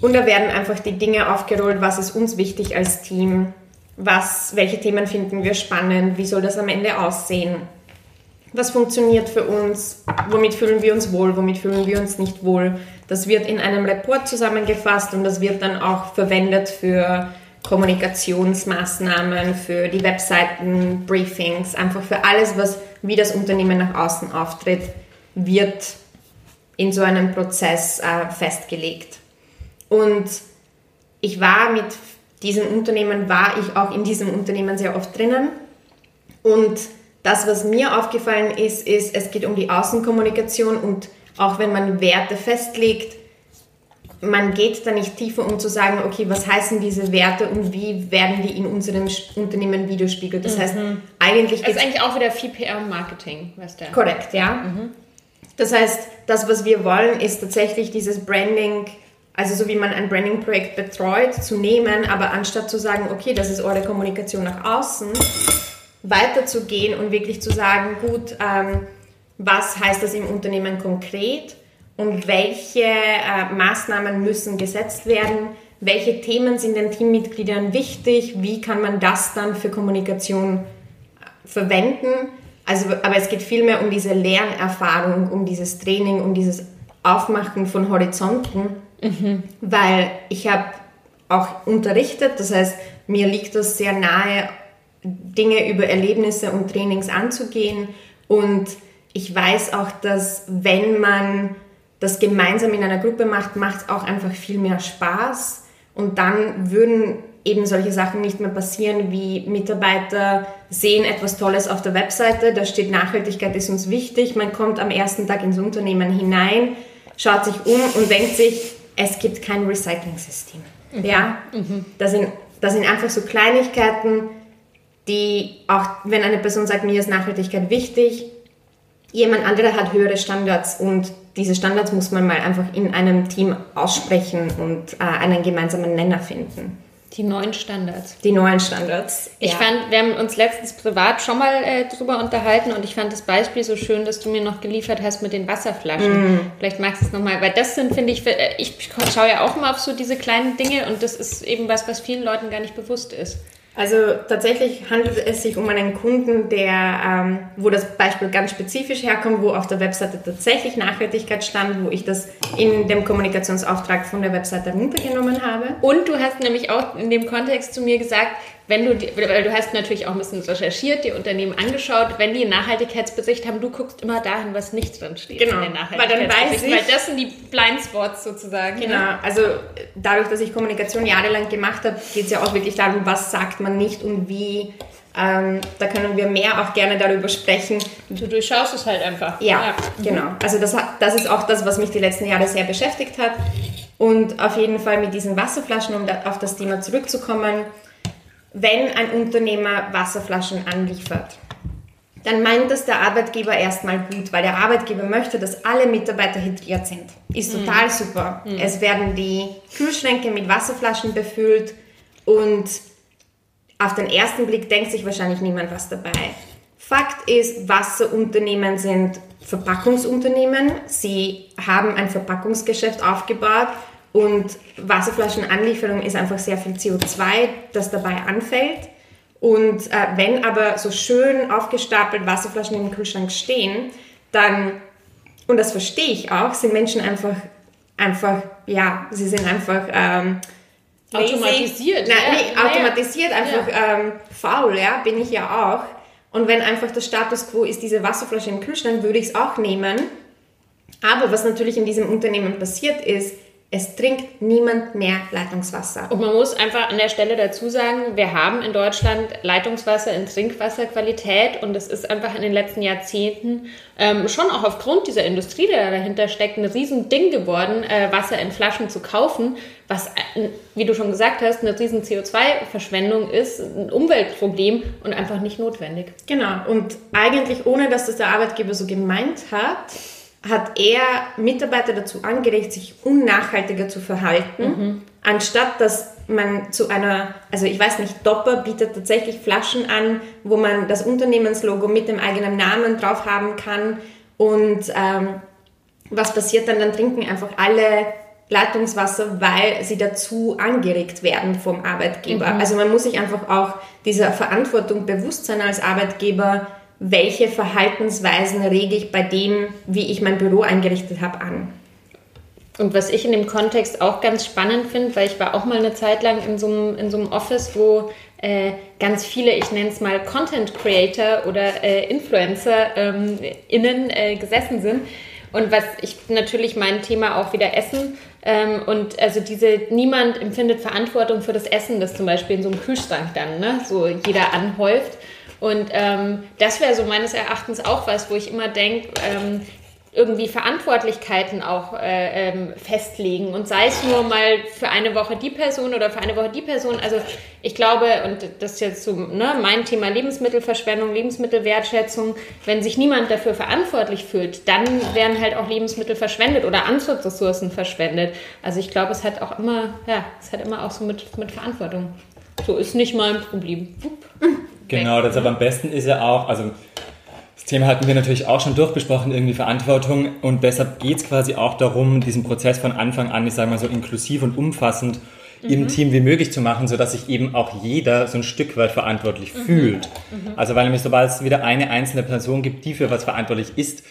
Und da werden einfach die Dinge aufgerollt, was ist uns wichtig als Team, was, welche Themen finden wir spannend, wie soll das am Ende aussehen, was funktioniert für uns, womit fühlen wir uns wohl, womit fühlen wir uns nicht wohl. Das wird in einem Report zusammengefasst und das wird dann auch verwendet für Kommunikationsmaßnahmen, für die Webseiten, Briefings, einfach für alles, was wie das Unternehmen nach außen auftritt, wird in so einem Prozess äh, festgelegt. Und ich war mit diesem Unternehmen, war ich auch in diesem Unternehmen sehr oft drinnen. Und das, was mir aufgefallen ist, ist, es geht um die Außenkommunikation und auch wenn man Werte festlegt, man geht da nicht tiefer, um zu sagen, okay, was heißen diese Werte und wie werden die in unserem Unternehmen widerspiegelt. Das mhm. heißt, eigentlich... Das ist eigentlich auch wieder viel PR und Marketing, was der... Korrekt, ja. Mhm. Das heißt, das, was wir wollen, ist tatsächlich dieses Branding, also so wie man ein Branding-Projekt betreut, zu nehmen, aber anstatt zu sagen, okay, das ist eure Kommunikation nach außen, weiterzugehen und wirklich zu sagen, gut, ähm, was heißt das im Unternehmen konkret? und welche äh, Maßnahmen müssen gesetzt werden, welche Themen sind den Teammitgliedern wichtig, wie kann man das dann für Kommunikation äh, verwenden. Also, aber es geht vielmehr um diese Lernerfahrung, um dieses Training, um dieses Aufmachen von Horizonten, mhm. weil ich habe auch unterrichtet, das heißt, mir liegt das sehr nahe, Dinge über Erlebnisse und Trainings anzugehen und ich weiß auch, dass wenn man das gemeinsam in einer Gruppe macht, macht es auch einfach viel mehr Spaß. Und dann würden eben solche Sachen nicht mehr passieren, wie Mitarbeiter sehen etwas Tolles auf der Webseite, da steht Nachhaltigkeit ist uns wichtig, man kommt am ersten Tag ins Unternehmen hinein, schaut sich um und denkt sich, es gibt kein Recycling-System. Mhm. Ja? Mhm. Das, sind, das sind einfach so Kleinigkeiten, die auch, wenn eine Person sagt, mir ist Nachhaltigkeit wichtig, jemand anderer hat höhere Standards und diese Standards muss man mal einfach in einem Team aussprechen und äh, einen gemeinsamen Nenner finden. Die neuen Standards. Die neuen Standards. Ich ja. fand, wir haben uns letztens privat schon mal äh, drüber unterhalten und ich fand das Beispiel so schön, dass du mir noch geliefert hast mit den Wasserflaschen. Mm. Vielleicht magst du es nochmal, weil das sind, finde ich, äh, ich schaue ja auch immer auf so diese kleinen Dinge und das ist eben was, was vielen Leuten gar nicht bewusst ist. Also tatsächlich handelt es sich um einen Kunden, der, ähm, wo das Beispiel ganz spezifisch herkommt, wo auf der Webseite tatsächlich Nachhaltigkeit stand, wo ich das in dem Kommunikationsauftrag von der Webseite runtergenommen habe. Und du hast nämlich auch in dem Kontext zu mir gesagt, wenn du, die, weil du hast natürlich auch ein bisschen recherchiert, die Unternehmen angeschaut, wenn die einen Nachhaltigkeitsbericht haben, du guckst immer dahin, was nicht drin steht genau, in den Nachhaltigkeitsbericht. Weil, weil das sind die Blindspots sozusagen. Genau, ja. also dadurch, dass ich Kommunikation jahrelang gemacht habe, geht es ja auch wirklich darum, was sagt man nicht und wie. Ähm, da können wir mehr auch gerne darüber sprechen. Du durchschaust es halt einfach. Ja, ja. genau. Also das, das ist auch das, was mich die letzten Jahre sehr beschäftigt hat. Und auf jeden Fall mit diesen Wasserflaschen, um da auf das Thema zurückzukommen, wenn ein Unternehmer Wasserflaschen anliefert, dann meint das der Arbeitgeber erstmal gut, weil der Arbeitgeber möchte, dass alle Mitarbeiter hydriert sind. Ist mhm. total super. Mhm. Es werden die Kühlschränke mit Wasserflaschen befüllt und auf den ersten Blick denkt sich wahrscheinlich niemand was dabei. Fakt ist, Wasserunternehmen sind Verpackungsunternehmen. Sie haben ein Verpackungsgeschäft aufgebaut und Wasserflaschenanlieferung ist einfach sehr viel CO2, das dabei anfällt. Und äh, wenn aber so schön aufgestapelt Wasserflaschen im Kühlschrank stehen, dann, und das verstehe ich auch, sind Menschen einfach, einfach, ja, sie sind einfach ähm, automatisiert. Nein, ja, nee, automatisiert, einfach ja. ähm, faul, ja, bin ich ja auch. Und wenn einfach der Status quo ist, diese Wasserflasche im Kühlschrank, würde ich es auch nehmen. Aber was natürlich in diesem Unternehmen passiert ist, es trinkt niemand mehr Leitungswasser. Und man muss einfach an der Stelle dazu sagen, wir haben in Deutschland Leitungswasser in Trinkwasserqualität und es ist einfach in den letzten Jahrzehnten ähm, schon auch aufgrund dieser Industrie, die dahinter steckt, ein riesen Ding geworden, äh, Wasser in Flaschen zu kaufen, was, äh, wie du schon gesagt hast, eine riesen CO2-Verschwendung ist, ein Umweltproblem und einfach nicht notwendig. Genau. Und eigentlich ohne, dass das der Arbeitgeber so gemeint hat, hat er Mitarbeiter dazu angeregt, sich unnachhaltiger zu verhalten, mhm. anstatt dass man zu einer, also ich weiß nicht, Dopper bietet tatsächlich Flaschen an, wo man das Unternehmenslogo mit dem eigenen Namen drauf haben kann. Und ähm, was passiert dann? Dann trinken einfach alle Leitungswasser, weil sie dazu angeregt werden vom Arbeitgeber. Mhm. Also man muss sich einfach auch dieser Verantwortung bewusst sein als Arbeitgeber, welche Verhaltensweisen rege ich bei dem, wie ich mein Büro eingerichtet habe, an. Und was ich in dem Kontext auch ganz spannend finde, weil ich war auch mal eine Zeit lang in so einem, in so einem Office, wo äh, ganz viele, ich nenne es mal Content Creator oder äh, Influencer ähm, innen äh, gesessen sind. Und was ich natürlich mein Thema auch wieder Essen ähm, und also diese, niemand empfindet Verantwortung für das Essen, das zum Beispiel in so einem Kühlschrank dann, ne, so jeder anhäuft. Und ähm, das wäre so meines Erachtens auch was, wo ich immer denke, ähm, irgendwie Verantwortlichkeiten auch äh, ähm, festlegen und sei es nur mal für eine Woche die Person oder für eine Woche die Person. Also ich glaube, und das ist jetzt so ne, mein Thema Lebensmittelverschwendung, Lebensmittelwertschätzung, wenn sich niemand dafür verantwortlich fühlt, dann werden halt auch Lebensmittel verschwendet oder Anzugsressourcen verschwendet. Also ich glaube, es hat auch immer, ja, es hat immer auch so mit, mit Verantwortung. So ist nicht mein Problem. Genau, das aber am besten ist ja auch, also das Thema hatten wir natürlich auch schon durchbesprochen, irgendwie Verantwortung. Und deshalb geht es quasi auch darum, diesen Prozess von Anfang an, ich sage mal so inklusiv und umfassend mhm. im Team wie möglich zu machen, sodass sich eben auch jeder so ein Stück weit verantwortlich mhm. fühlt. Mhm. Also weil nämlich sobald es wieder eine einzelne Person gibt, die für was verantwortlich ist,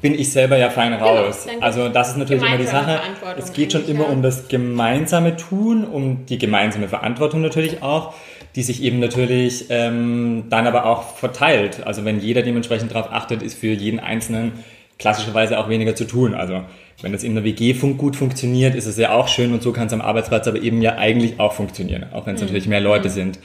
bin ich selber ja fein genau, raus. Genau, also das ist natürlich immer die Sache. Es geht schon immer ja. um das gemeinsame Tun, um die gemeinsame Verantwortung natürlich auch die sich eben natürlich ähm, dann aber auch verteilt. Also wenn jeder dementsprechend darauf achtet, ist für jeden Einzelnen klassischerweise auch weniger zu tun. Also wenn das in der WG funk gut funktioniert, ist es ja auch schön und so kann es am Arbeitsplatz aber eben ja eigentlich auch funktionieren, auch wenn es mhm. natürlich mehr Leute mhm. sind.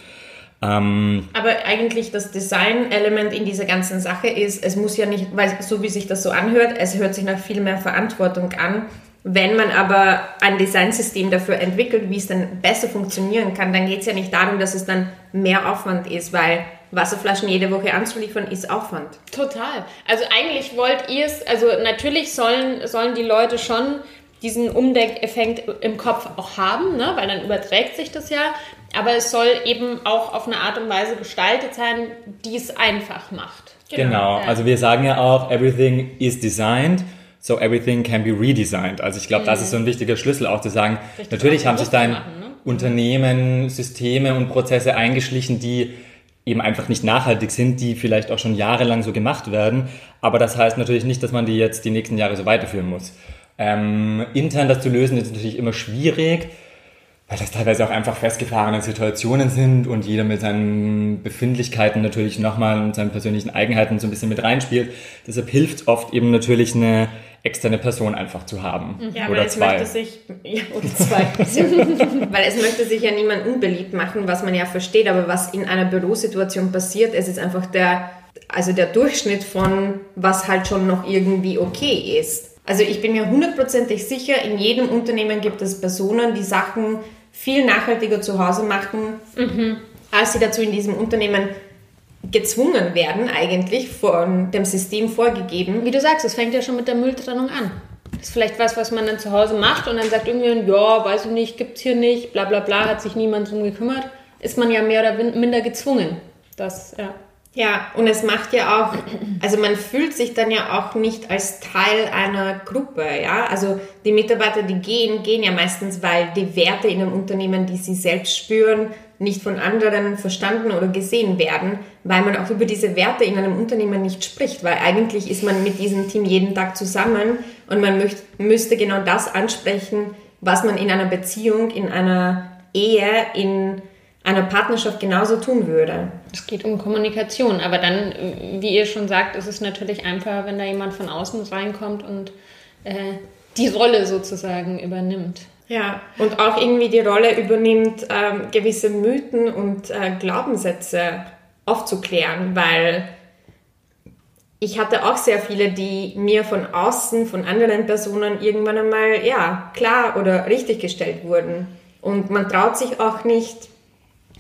Ähm, aber eigentlich das Design-Element in dieser ganzen Sache ist, es muss ja nicht, weil so wie sich das so anhört, es hört sich nach viel mehr Verantwortung an, wenn man aber ein Designsystem dafür entwickelt, wie es dann besser funktionieren kann, dann geht es ja nicht darum, dass es dann mehr Aufwand ist, weil Wasserflaschen jede Woche anzuliefern ist Aufwand. Total. Also eigentlich wollt ihr es, also natürlich sollen, sollen die Leute schon diesen Umdeckeffekt im Kopf auch haben, ne? weil dann überträgt sich das ja. Aber es soll eben auch auf eine Art und Weise gestaltet sein, die es einfach macht. Genau, genau. also wir sagen ja auch, everything is designed so everything can be redesigned. Also ich glaube, mhm. das ist so ein wichtiger Schlüssel auch zu sagen, Richtig natürlich haben sich machen, ne? Unternehmen, Systeme und Prozesse eingeschlichen, die eben einfach nicht nachhaltig sind, die vielleicht auch schon jahrelang so gemacht werden. Aber das heißt natürlich nicht, dass man die jetzt die nächsten Jahre so weiterführen muss. Ähm, intern das zu lösen ist natürlich immer schwierig weil das teilweise auch einfach festgefahrene Situationen sind und jeder mit seinen Befindlichkeiten natürlich nochmal und seinen persönlichen Eigenheiten so ein bisschen mit reinspielt. Deshalb hilft oft eben natürlich eine externe Person einfach zu haben. Ja, oder es zwei. Möchte sich, ja, oder zwei. weil es möchte sich ja niemand unbeliebt machen, was man ja versteht, aber was in einer Bürosituation passiert, es ist einfach der, also der Durchschnitt von, was halt schon noch irgendwie okay ist. Also ich bin mir hundertprozentig sicher, in jedem Unternehmen gibt es Personen, die Sachen viel nachhaltiger zu Hause machen, mhm. als sie dazu in diesem Unternehmen gezwungen werden, eigentlich von dem System vorgegeben. Wie du sagst, es fängt ja schon mit der Mülltrennung an. Das ist vielleicht was, was man dann zu Hause macht und dann sagt irgendjemand, ja, weiß ich nicht, gibt's hier nicht, bla bla bla, hat sich niemand drum gekümmert. Ist man ja mehr oder minder gezwungen. Das, ja. Ja, und es macht ja auch, also man fühlt sich dann ja auch nicht als Teil einer Gruppe, ja. Also die Mitarbeiter, die gehen, gehen ja meistens, weil die Werte in einem Unternehmen, die sie selbst spüren, nicht von anderen verstanden oder gesehen werden, weil man auch über diese Werte in einem Unternehmen nicht spricht, weil eigentlich ist man mit diesem Team jeden Tag zusammen und man möcht, müsste genau das ansprechen, was man in einer Beziehung, in einer Ehe, in einer Partnerschaft genauso tun würde. Es geht um Kommunikation, aber dann, wie ihr schon sagt, ist es natürlich einfacher, wenn da jemand von außen reinkommt und äh, die Rolle sozusagen übernimmt. Ja, und auch irgendwie die Rolle übernimmt, ähm, gewisse Mythen und äh, Glaubenssätze aufzuklären, weil ich hatte auch sehr viele, die mir von außen, von anderen Personen irgendwann einmal, ja, klar oder richtig gestellt wurden. Und man traut sich auch nicht,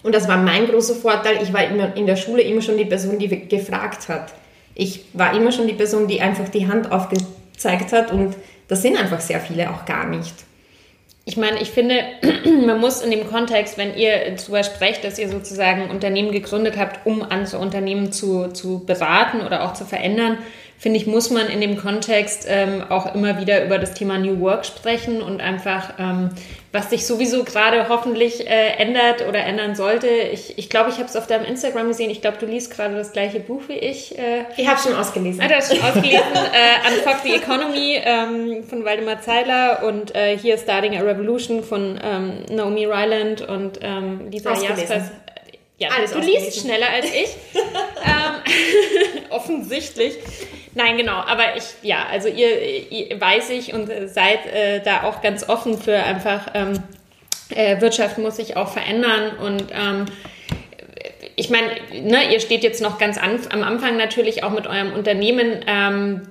und das war mein großer Vorteil. Ich war in der Schule immer schon die Person, die gefragt hat. Ich war immer schon die Person, die einfach die Hand aufgezeigt hat und das sind einfach sehr viele auch gar nicht. Ich meine, ich finde, man muss in dem Kontext, wenn ihr darüber sprecht, dass ihr sozusagen Unternehmen gegründet habt, um andere Unternehmen zu, zu beraten oder auch zu verändern, finde ich, muss man in dem Kontext ähm, auch immer wieder über das Thema New Work sprechen und einfach, ähm, was sich sowieso gerade hoffentlich äh, ändert oder ändern sollte. Ich glaube, ich, glaub, ich habe es auf deinem Instagram gesehen. Ich glaube, du liest gerade das gleiche Buch wie ich. Äh, ich habe schon ausgelesen. Ah, du hast schon ausgelesen. äh, Unfuck the Economy ähm, von Waldemar Zeiler und äh, hier Starting a Revolution von ähm, Naomi Ryland und ähm, Lisa Jaspers. Ja, Alles du liest schneller als ich. ähm, offensichtlich. Nein, genau. Aber ich, ja, also ihr, ihr weiß ich und seid äh, da auch ganz offen für einfach, ähm, äh, Wirtschaft muss sich auch verändern und ähm, ich meine, ne, ihr steht jetzt noch ganz an, am Anfang natürlich auch mit eurem Unternehmen. Ähm,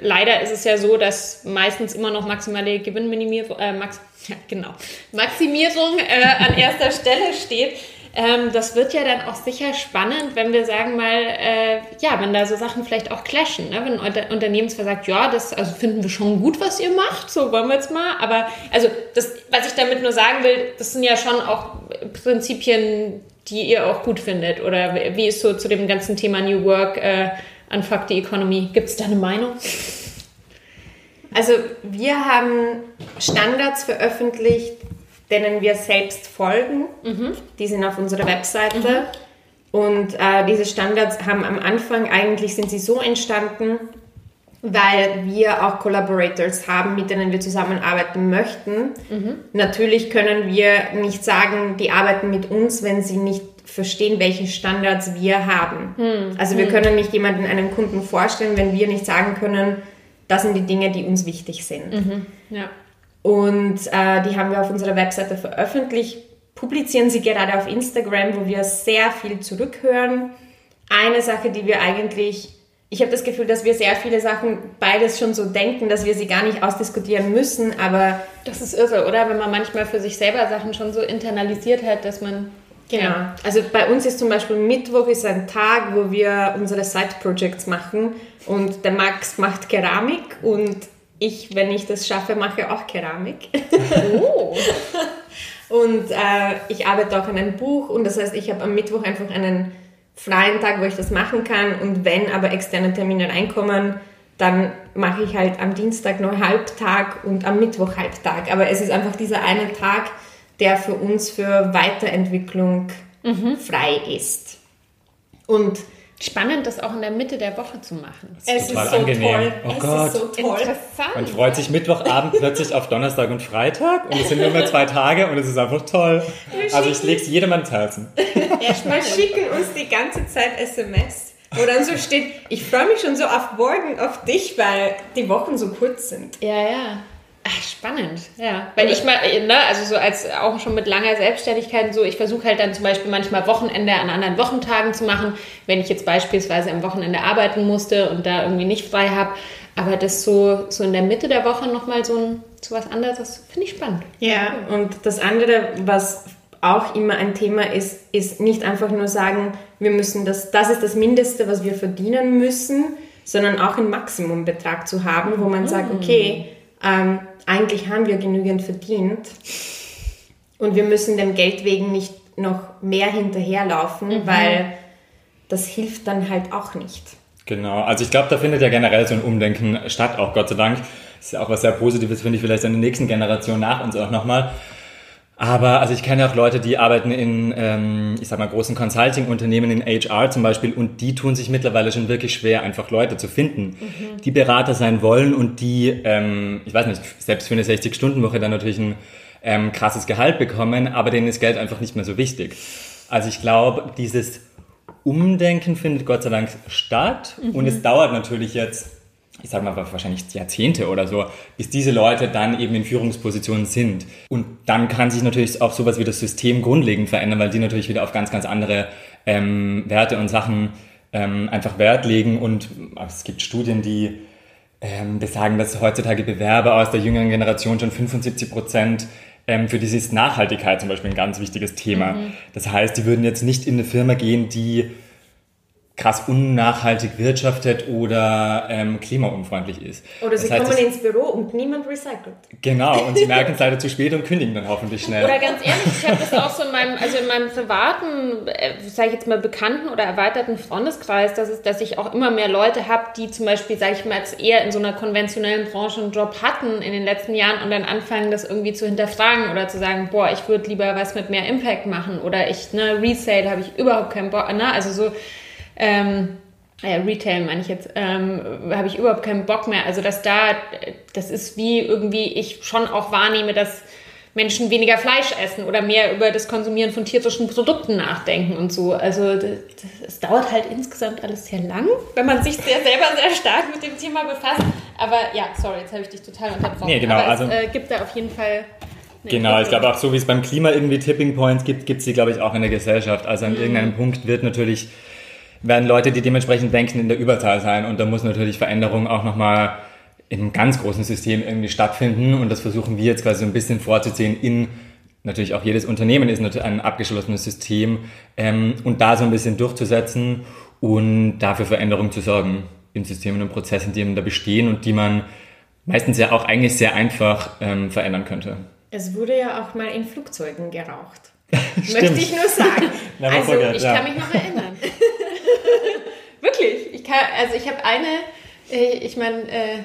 leider ist es ja so, dass meistens immer noch maximale Gewinnminimierung, äh, Max, ja, genau, Maximierung äh, an erster Stelle steht. Ähm, das wird ja dann auch sicher spannend, wenn wir sagen mal, äh, ja, wenn da so Sachen vielleicht auch clashen. Ne? Wenn ein Unternehmensver sagt, ja, das also finden wir schon gut, was ihr macht, so wollen wir jetzt mal. Aber also das, was ich damit nur sagen will, das sind ja schon auch Prinzipien, die ihr auch gut findet. Oder wie ist so zu dem ganzen Thema New Work, äh, Unfuck the Economy? Gibt es da eine Meinung? Also wir haben Standards veröffentlicht, denen wir selbst folgen. Mhm. Die sind auf unserer Webseite. Mhm. Und äh, diese Standards haben am Anfang eigentlich sind sie so entstanden, weil wir auch Collaborators haben, mit denen wir zusammenarbeiten möchten. Mhm. Natürlich können wir nicht sagen, die arbeiten mit uns, wenn sie nicht verstehen, welche Standards wir haben. Mhm. Also wir mhm. können nicht jemanden einem Kunden vorstellen, wenn wir nicht sagen können, das sind die Dinge, die uns wichtig sind. Mhm. Ja. Und äh, die haben wir auf unserer Webseite veröffentlicht, publizieren sie gerade auf Instagram, wo wir sehr viel zurückhören. Eine Sache, die wir eigentlich, ich habe das Gefühl, dass wir sehr viele Sachen beides schon so denken, dass wir sie gar nicht ausdiskutieren müssen, aber... Das ist irre, oder? Wenn man manchmal für sich selber Sachen schon so internalisiert hat, dass man Genau. Ja. Also bei uns ist zum Beispiel Mittwoch ist ein Tag, wo wir unsere Side-Projects machen und der Max macht Keramik und ich, wenn ich das schaffe, mache auch Keramik. Oh. und äh, ich arbeite auch an einem Buch und das heißt, ich habe am Mittwoch einfach einen freien Tag, wo ich das machen kann und wenn aber externe Termine reinkommen, dann mache ich halt am Dienstag nur Halbtag und am Mittwoch Halbtag. Aber es ist einfach dieser eine Tag, der für uns für Weiterentwicklung mhm. frei ist. Und Spannend, das auch in der Mitte der Woche zu machen. Es ist total so angenehm. Toll. Oh es Gott. Ist so toll. Interessant. Man freut sich Mittwochabend plötzlich auf Donnerstag und Freitag und es sind nur mehr zwei Tage und es ist einfach toll. Also ich lege es jedem ans Herzen. Wir schicken uns die ganze Zeit SMS, wo dann so steht, ich freue mich schon so auf morgen, auf dich, weil die Wochen so kurz sind. Ja, ja. Ach, spannend, ja. Weil ich mal, ne, also so als auch schon mit langer Selbstständigkeit so, ich versuche halt dann zum Beispiel manchmal Wochenende an anderen Wochentagen zu machen, wenn ich jetzt beispielsweise am Wochenende arbeiten musste und da irgendwie nicht frei habe. Aber das so, so in der Mitte der Woche nochmal so, ein, so was anderes, das finde ich spannend. Ja, und das andere, was auch immer ein Thema ist, ist nicht einfach nur sagen, wir müssen das, das ist das Mindeste, was wir verdienen müssen, sondern auch einen Maximumbetrag zu haben, wo man mhm. sagt, okay, ähm, eigentlich haben wir genügend verdient und wir müssen dem Geld wegen nicht noch mehr hinterherlaufen, mhm. weil das hilft dann halt auch nicht. Genau, also ich glaube, da findet ja generell so ein Umdenken statt, auch Gott sei Dank. Das ist ja auch was sehr Positives, finde ich, vielleicht in der nächsten Generation nach uns auch nochmal. Aber also ich kenne auch Leute, die arbeiten in, ähm, ich sag mal, großen Consulting-Unternehmen in HR zum Beispiel und die tun sich mittlerweile schon wirklich schwer, einfach Leute zu finden, mhm. die Berater sein wollen und die, ähm, ich weiß nicht, selbst für eine 60-Stunden-Woche dann natürlich ein ähm, krasses Gehalt bekommen, aber denen ist Geld einfach nicht mehr so wichtig. Also ich glaube, dieses Umdenken findet Gott sei Dank statt mhm. und es dauert natürlich jetzt ich sage mal wahrscheinlich Jahrzehnte oder so, bis diese Leute dann eben in Führungspositionen sind. Und dann kann sich natürlich auch sowas wie das System grundlegend verändern, weil die natürlich wieder auf ganz, ganz andere ähm, Werte und Sachen ähm, einfach Wert legen. Und es gibt Studien, die ähm, besagen, dass heutzutage Bewerber aus der jüngeren Generation schon 75 Prozent ähm, für dieses Nachhaltigkeit zum Beispiel ein ganz wichtiges Thema. Mhm. Das heißt, die würden jetzt nicht in eine Firma gehen, die krass unnachhaltig wirtschaftet oder ähm, klimaunfreundlich ist. Oder sie das heißt, kommen ins Büro und niemand recycelt. Genau, und sie merken es leider zu spät und kündigen dann hoffentlich schnell. Oder ganz ehrlich, ich habe das auch so in meinem, also in meinem privaten, äh, sage ich jetzt mal, bekannten oder erweiterten Freundeskreis, dass, es, dass ich auch immer mehr Leute habe, die zum Beispiel, sage ich mal, jetzt eher in so einer konventionellen Branche einen Job hatten in den letzten Jahren und dann anfangen, das irgendwie zu hinterfragen oder zu sagen, boah, ich würde lieber was mit mehr Impact machen oder ich, ne, Resale habe ich überhaupt keinen Bock, ne, also so ähm, ja, Retail meine ich jetzt, ähm, habe ich überhaupt keinen Bock mehr. Also dass da, das ist wie irgendwie ich schon auch wahrnehme, dass Menschen weniger Fleisch essen oder mehr über das Konsumieren von tierischen Produkten nachdenken und so. Also es dauert halt insgesamt alles sehr lang, wenn man sich sehr selber sehr stark mit dem Thema befasst. Aber ja, sorry, jetzt habe ich dich total unterbrochen. Nee, genau, Aber also, es äh, gibt da auf jeden Fall Genau, ich glaube auch so wie es beim Klima irgendwie Tipping Points gibt, gibt es sie, glaube ich, auch in der Gesellschaft. Also an mhm. irgendeinem Punkt wird natürlich werden Leute, die dementsprechend denken, in der Überzahl sein. Und da muss natürlich Veränderung auch nochmal im ganz großen System irgendwie stattfinden. Und das versuchen wir jetzt quasi so ein bisschen vorzuziehen in natürlich auch jedes Unternehmen ist natürlich ein abgeschlossenes System ähm, und da so ein bisschen durchzusetzen und dafür Veränderung zu sorgen in Systemen und Prozessen, die eben da bestehen und die man meistens ja auch eigentlich sehr einfach ähm, verändern könnte. Es wurde ja auch mal in Flugzeugen geraucht. Möchte ich nur sagen. also forget, ich ja. kann mich noch erinnern. Wirklich. Ich kann, also ich habe eine, äh, ich meine, äh,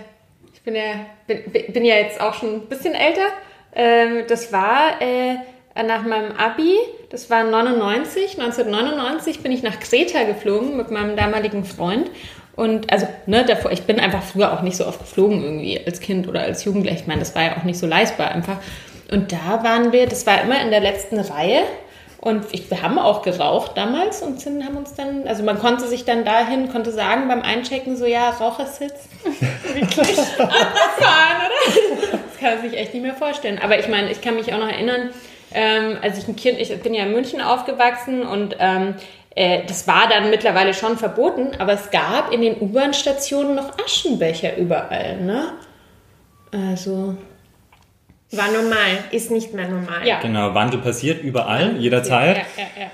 ich bin ja, bin, bin, ja jetzt auch schon ein bisschen älter. Ähm, das war äh, nach meinem Abi, das war 99, 1999 bin ich nach Kreta geflogen mit meinem damaligen Freund. Und also, ne, davor, ich bin einfach früher auch nicht so oft geflogen irgendwie als Kind oder als Jugendlicher. Ich meine, das war ja auch nicht so leistbar einfach. Und da waren wir, das war immer in der letzten Reihe. Und ich, wir haben auch geraucht damals und sind, haben uns dann, also man konnte sich dann dahin, konnte sagen beim Einchecken so, ja, Rauchersitz. Wirklich abgefahren, oder? Das kann man sich echt nicht mehr vorstellen. Aber ich meine, ich kann mich auch noch erinnern, ähm, als ich ein Kind, ich bin ja in München aufgewachsen und ähm, äh, das war dann mittlerweile schon verboten, aber es gab in den U-Bahn-Stationen noch Aschenbecher überall, ne? Also, war normal, ist nicht mehr normal. Ja. Genau, Wandel passiert überall, jederzeit. Ja, ja, ja.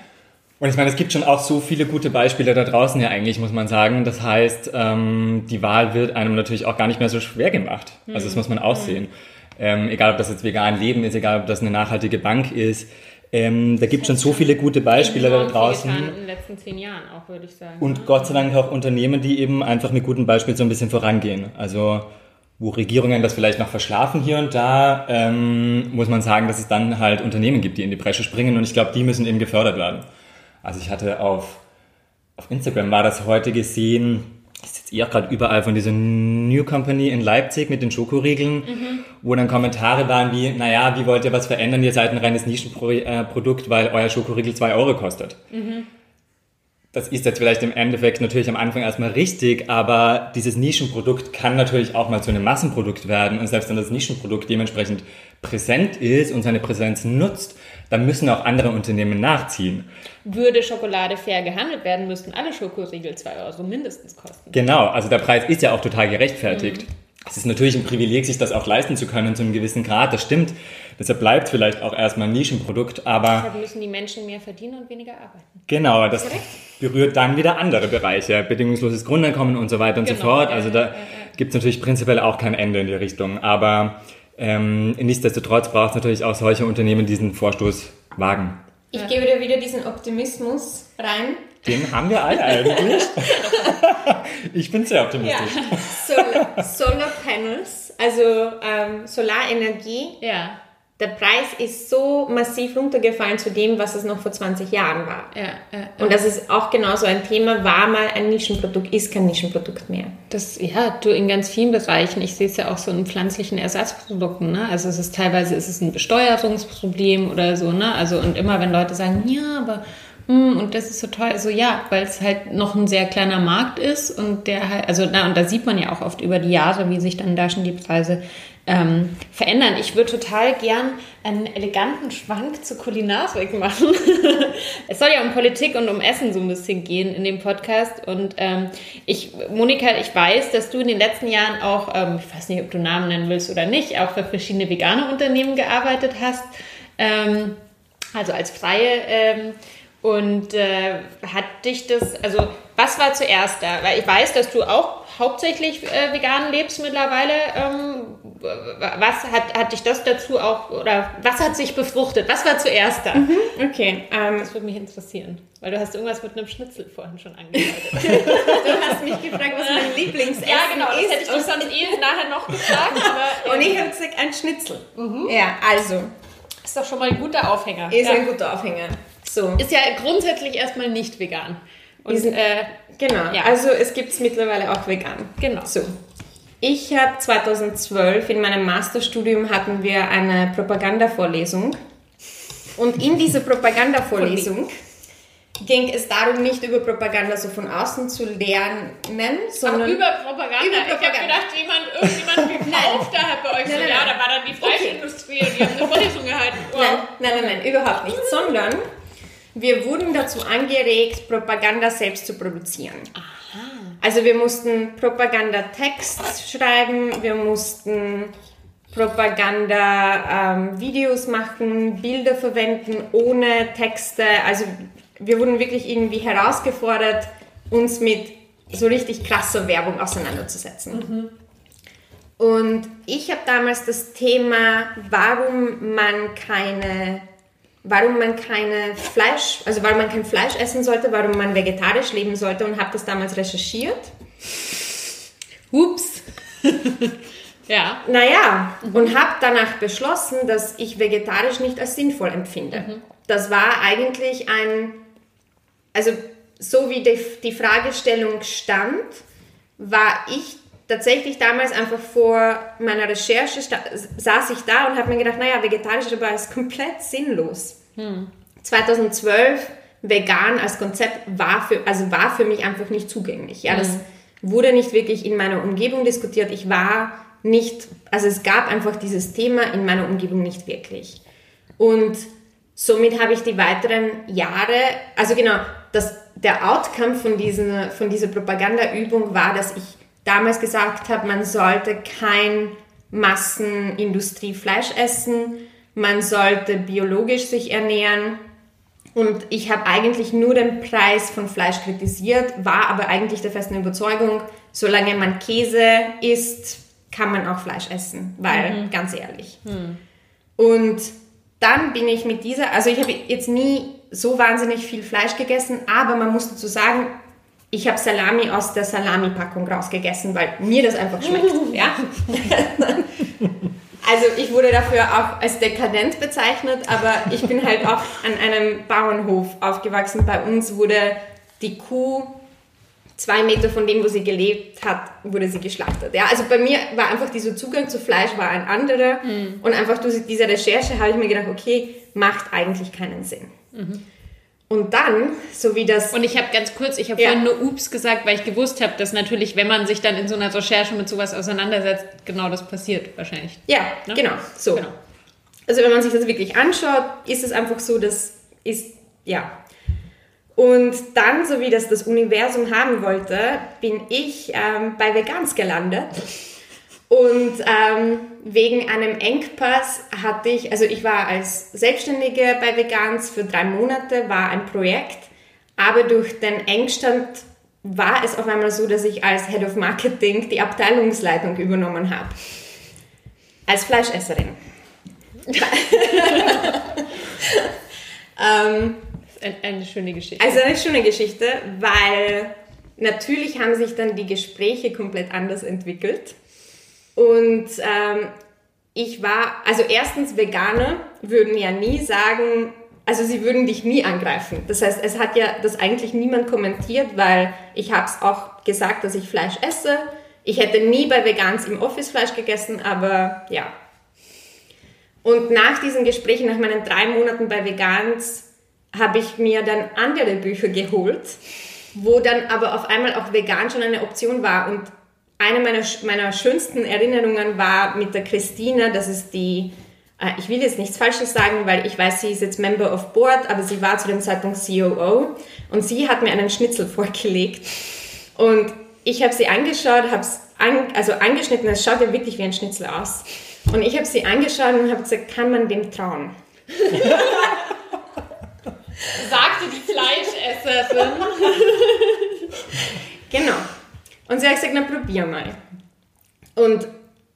Und ich meine, es gibt schon auch so viele gute Beispiele da draußen ja eigentlich, muss man sagen. Das heißt, ähm, die Wahl wird einem natürlich auch gar nicht mehr so schwer gemacht. Also das muss man auch sehen. Mhm. Ähm, egal, ob das jetzt vegan Leben ist, egal, ob das eine nachhaltige Bank ist. Ähm, da gibt es schon so viele gute Beispiele da draußen. In den letzten zehn Jahren auch, würde ich sagen. Und Gott sei Dank auch Unternehmen, die eben einfach mit gutem Beispiel so ein bisschen vorangehen. Also wo Regierungen das vielleicht noch verschlafen hier und da, ähm, muss man sagen, dass es dann halt Unternehmen gibt, die in die Bresche springen und ich glaube, die müssen eben gefördert werden. Also ich hatte auf, auf Instagram war das heute gesehen, ist jetzt eher gerade überall von dieser New Company in Leipzig mit den Schokoriegeln, mhm. wo dann Kommentare waren wie, naja, wie wollt ihr was verändern? Ihr seid ein reines Nischenprodukt, weil euer Schokoriegel zwei Euro kostet. Mhm das ist jetzt vielleicht im Endeffekt natürlich am Anfang erstmal richtig, aber dieses Nischenprodukt kann natürlich auch mal zu einem Massenprodukt werden. Und selbst wenn das Nischenprodukt dementsprechend präsent ist und seine Präsenz nutzt, dann müssen auch andere Unternehmen nachziehen. Würde Schokolade fair gehandelt werden, müssten alle Schokoriegel 2 Euro mindestens kosten. Genau, also der Preis ist ja auch total gerechtfertigt. Mhm. Es ist natürlich ein Privileg, sich das auch leisten zu können zu einem gewissen Grad, das stimmt. Deshalb bleibt vielleicht auch erstmal ein Nischenprodukt, aber... Deshalb müssen die Menschen mehr verdienen und weniger arbeiten. Genau, das Direkt? Berührt dann wieder andere Bereiche, bedingungsloses Grundeinkommen und so weiter und genau, so fort. Also da gibt es natürlich prinzipiell auch kein Ende in die Richtung, aber ähm, nichtsdestotrotz braucht es natürlich auch solche Unternehmen, die diesen Vorstoß wagen. Ich gebe dir wieder diesen Optimismus rein. Den haben wir alle eigentlich. ich bin sehr optimistisch. Ja. Solar, Solar Panels, also ähm, Solarenergie. Ja der Preis ist so massiv runtergefallen zu dem, was es noch vor 20 Jahren war. Ja, ja. Und das ist auch genauso ein Thema, war mal ein Nischenprodukt, ist kein Nischenprodukt mehr. Das, ja, du in ganz vielen Bereichen. Ich sehe es ja auch so in pflanzlichen Ersatzprodukten. Ne? Also es ist teilweise ist es ein Besteuerungsproblem oder so. Ne? Also und immer wenn Leute sagen, ja, aber und das ist so toll. Also ja, weil es halt noch ein sehr kleiner Markt ist und der halt, also na, und da sieht man ja auch oft über die Jahre, wie sich dann da schon die Preise ähm, verändern. Ich würde total gern einen eleganten Schwank zur Kulinarik machen. es soll ja um Politik und um Essen so ein bisschen gehen in dem Podcast. Und ähm, ich, Monika, ich weiß, dass du in den letzten Jahren auch, ähm, ich weiß nicht, ob du Namen nennen willst oder nicht, auch für verschiedene vegane Unternehmen gearbeitet hast. Ähm, also als freie ähm, Und äh, hat dich das, also was war zuerst da? Weil ich weiß, dass du auch hauptsächlich äh, vegan lebst mittlerweile. Ähm, was hat, hat dich das dazu auch, oder was hat sich befruchtet? Was war zuerst da? Mhm, okay. Ähm, das würde mich interessieren, weil du hast irgendwas mit einem Schnitzel vorhin schon angedeutet. du hast mich gefragt, was mein Lieblingsessen Ja, genau, das ist. hätte ich dich sonst eh nachher noch gefragt. Aber, Und ich habe gesagt, ein Schnitzel. Mhm. Ja, also. Ist doch schon mal ein guter Aufhänger. Ist ja. ein guter Aufhänger. So. Ist ja grundsätzlich erstmal nicht vegan. Und, sind, äh, genau, ja. also es gibt es mittlerweile auch vegan. Genau. So. Ich habe 2012 in meinem Masterstudium hatten wir eine Propagandavorlesung. Und in dieser Propagandavorlesung ging es darum, nicht über Propaganda so von außen zu lernen, sondern Ach, über Propaganda. Über Propaganda. Ich habe gedacht, jemand, irgendjemand gekauft da hat bei euch nein, so, nein, ja, da war dann die Fleischindustrie okay. und die haben eine Vorlesung gehalten. Wow. Nein, nein, nein, nein, überhaupt nicht, sondern wir wurden dazu angeregt, Propaganda selbst zu produzieren. Aha. Also wir mussten Propagandatext schreiben, wir mussten Propaganda-Videos ähm, machen, Bilder verwenden ohne Texte. Also wir wurden wirklich irgendwie herausgefordert, uns mit so richtig krasser Werbung auseinanderzusetzen. Mhm. Und ich habe damals das Thema, warum man keine warum man keine Fleisch, also warum man kein Fleisch essen sollte, warum man vegetarisch leben sollte und habe das damals recherchiert. Hups. ja. Naja, mhm. und habe danach beschlossen, dass ich vegetarisch nicht als sinnvoll empfinde. Mhm. Das war eigentlich ein, also so wie die, die Fragestellung stand, war ich tatsächlich damals einfach vor meiner Recherche saß ich da und habe mir gedacht, naja, vegetarisch aber ist komplett sinnlos. Hm. 2012 vegan als Konzept war für, also war für mich einfach nicht zugänglich. Ja, hm. das wurde nicht wirklich in meiner Umgebung diskutiert. Ich war nicht, also es gab einfach dieses Thema in meiner Umgebung nicht wirklich. Und somit habe ich die weiteren Jahre, also genau, das, der Outcome von, diesen, von dieser Propagandaübung war, dass ich damals gesagt habe, man sollte kein Massenindustriefleisch essen, man sollte biologisch sich ernähren. Und ich habe eigentlich nur den Preis von Fleisch kritisiert, war aber eigentlich der festen Überzeugung, solange man Käse isst, kann man auch Fleisch essen, weil, mhm. ganz ehrlich. Mhm. Und dann bin ich mit dieser, also ich habe jetzt nie so wahnsinnig viel Fleisch gegessen, aber man muss dazu sagen, ich habe Salami aus der Salami-Packung rausgegessen, weil mir das einfach schmeckt. ja? Also ich wurde dafür auch als dekadent bezeichnet, aber ich bin halt auch an einem Bauernhof aufgewachsen. Bei uns wurde die Kuh zwei Meter von dem, wo sie gelebt hat, wurde sie geschlachtet. Ja, also bei mir war einfach dieser Zugang zu Fleisch war ein anderer mhm. und einfach durch diese Recherche habe ich mir gedacht, okay, macht eigentlich keinen Sinn. Mhm. Und dann, so wie das. Und ich habe ganz kurz, ich habe ja. vorhin nur Ups gesagt, weil ich gewusst habe, dass natürlich, wenn man sich dann in so einer Recherche mit sowas auseinandersetzt, genau das passiert wahrscheinlich. Ja, ne? genau, so. Genau. Also wenn man sich das wirklich anschaut, ist es einfach so, das ist, ja. Und dann, so wie das das Universum haben wollte, bin ich ähm, bei Vegans gelandet. Und ähm, wegen einem Engpass hatte ich, also ich war als Selbstständige bei Vegans für drei Monate, war ein Projekt, aber durch den Engstand war es auf einmal so, dass ich als Head of Marketing die Abteilungsleitung übernommen habe. Als Fleischesserin. ähm, eine schöne Geschichte. Also eine schöne Geschichte, weil natürlich haben sich dann die Gespräche komplett anders entwickelt. Und ähm, ich war, also erstens Veganer würden ja nie sagen, also sie würden dich nie angreifen. Das heißt, es hat ja das eigentlich niemand kommentiert, weil ich habe es auch gesagt, dass ich Fleisch esse. Ich hätte nie bei Vegans im Office Fleisch gegessen, aber ja. Und nach diesen Gesprächen, nach meinen drei Monaten bei Vegans, habe ich mir dann andere Bücher geholt, wo dann aber auf einmal auch vegan schon eine Option war. Und eine meiner, meiner schönsten Erinnerungen war mit der Christina, das ist die, äh, ich will jetzt nichts Falsches sagen, weil ich weiß, sie ist jetzt Member of Board, aber sie war zu dem Zeitpunkt COO und sie hat mir einen Schnitzel vorgelegt und ich habe sie angeschaut, habe es an, also angeschnitten, es schaut ja wirklich wie ein Schnitzel aus. Und ich habe sie angeschaut und habe gesagt, kann man dem trauen? Sagte die Fleischesserin. genau. Und sie hat gesagt, na probier mal. Und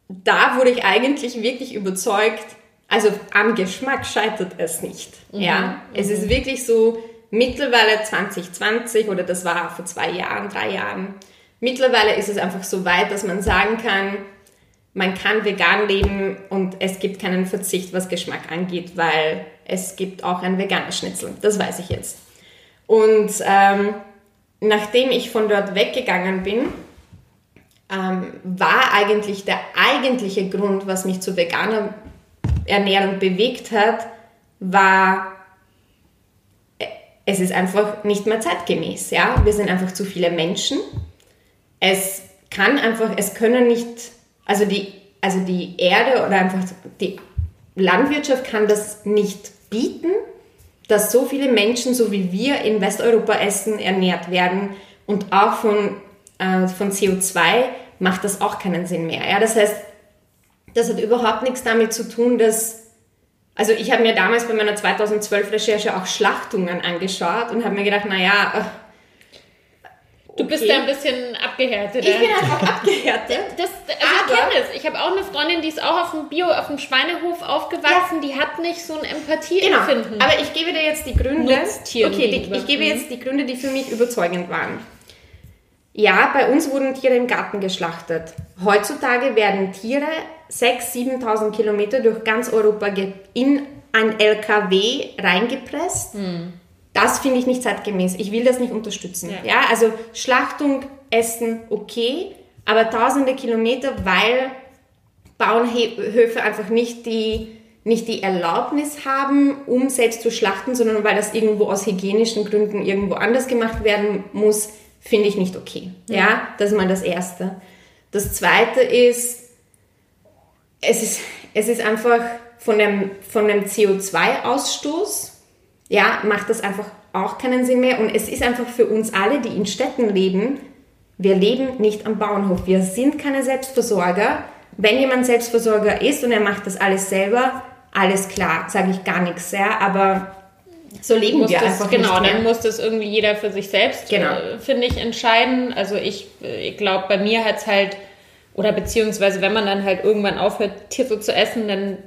da wurde ich eigentlich wirklich überzeugt, also am Geschmack scheitert es nicht. Mhm. Ja, es mhm. ist wirklich so, mittlerweile 2020 oder das war vor zwei Jahren, drei Jahren, mittlerweile ist es einfach so weit, dass man sagen kann, man kann vegan leben und es gibt keinen Verzicht, was Geschmack angeht, weil es gibt auch ein veganes Schnitzel. Das weiß ich jetzt. Und ähm, nachdem ich von dort weggegangen bin, ähm, war eigentlich der eigentliche Grund, was mich zu veganer Ernährung bewegt hat, war, äh, es ist einfach nicht mehr zeitgemäß. Ja? Wir sind einfach zu viele Menschen. Es kann einfach, es können nicht also die, also die Erde oder einfach die Landwirtschaft kann das nicht bieten, dass so viele Menschen, so wie wir in Westeuropa essen, ernährt werden. Und auch von, äh, von CO2 macht das auch keinen Sinn mehr. Ja? Das heißt, das hat überhaupt nichts damit zu tun, dass also ich habe mir damals bei meiner 2012 Recherche auch Schlachtungen angeschaut und habe mir gedacht, naja, Du bist da ein bisschen abgehärtet. Ich bin einfach abgehärtet. Das, also ich kenne es. Ich habe auch eine Freundin, die ist auch auf dem Bio, auf dem Schweinehof aufgewachsen. Ja. Die hat nicht so ein Empathieempfinden. Genau. Aber ich gebe dir jetzt die Gründe. Okay, die, ich gebe jetzt die Gründe, die für mich überzeugend waren. Ja, bei uns wurden Tiere im Garten geschlachtet. Heutzutage werden Tiere 6.000, 7.000 Kilometer durch ganz Europa in ein LKW reingepresst. Hm das finde ich nicht zeitgemäß. Ich will das nicht unterstützen. Ja. ja, also Schlachtung, Essen, okay, aber tausende Kilometer, weil Bauernhöfe einfach nicht die, nicht die Erlaubnis haben, um selbst zu schlachten, sondern weil das irgendwo aus hygienischen Gründen irgendwo anders gemacht werden muss, finde ich nicht okay. Ja. ja, das ist mal das Erste. Das Zweite ist, es ist, es ist einfach von dem, von dem CO2-Ausstoß ja, macht das einfach auch keinen Sinn mehr. Und es ist einfach für uns alle, die in Städten leben, wir leben nicht am Bauernhof. Wir sind keine Selbstversorger. Wenn jemand Selbstversorger ist und er macht das alles selber, alles klar, sage ich gar nichts, ja, aber so leben wir das, einfach Genau, dann muss das irgendwie jeder für sich selbst, genau. äh, finde ich, entscheiden. Also ich, äh, ich glaube, bei mir hat es halt oder beziehungsweise, wenn man dann halt irgendwann aufhört, Tiere zu essen, dann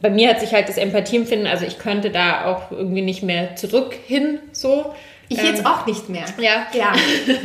bei mir hat sich halt das Empathieempfinden, also ich könnte da auch irgendwie nicht mehr zurück hin, so. Ich ähm, jetzt auch nicht mehr. Ja. Ja.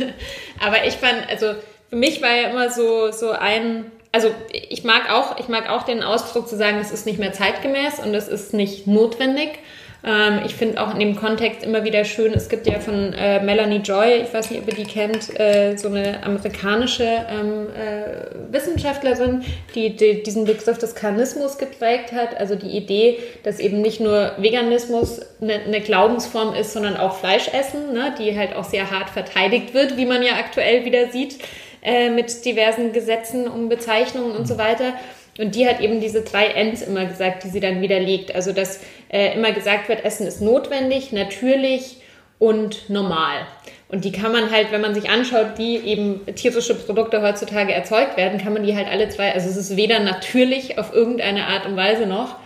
Aber ich fand, also für mich war ja immer so, so ein, also ich mag auch, ich mag auch den Ausdruck zu sagen, es ist nicht mehr zeitgemäß und es ist nicht notwendig. Ähm, ich finde auch in dem Kontext immer wieder schön, es gibt ja von äh, Melanie Joy, ich weiß nicht, ob ihr die kennt, äh, so eine amerikanische ähm, äh, Wissenschaftlerin, die, die, diesen Begriff des Karnismus geprägt hat. Also die Idee, dass eben nicht nur Veganismus eine, eine Glaubensform ist, sondern auch Fleischessen, ne, die halt auch sehr hart verteidigt wird, wie man ja aktuell wieder sieht äh, mit diversen Gesetzen um Bezeichnungen und so weiter. Und die hat eben diese drei Ends immer gesagt, die sie dann widerlegt. Also, dass äh, immer gesagt wird, Essen ist notwendig, natürlich und normal. Und die kann man halt, wenn man sich anschaut, wie eben tierische Produkte heutzutage erzeugt werden, kann man die halt alle zwei, also es ist weder natürlich auf irgendeine Art und Weise noch,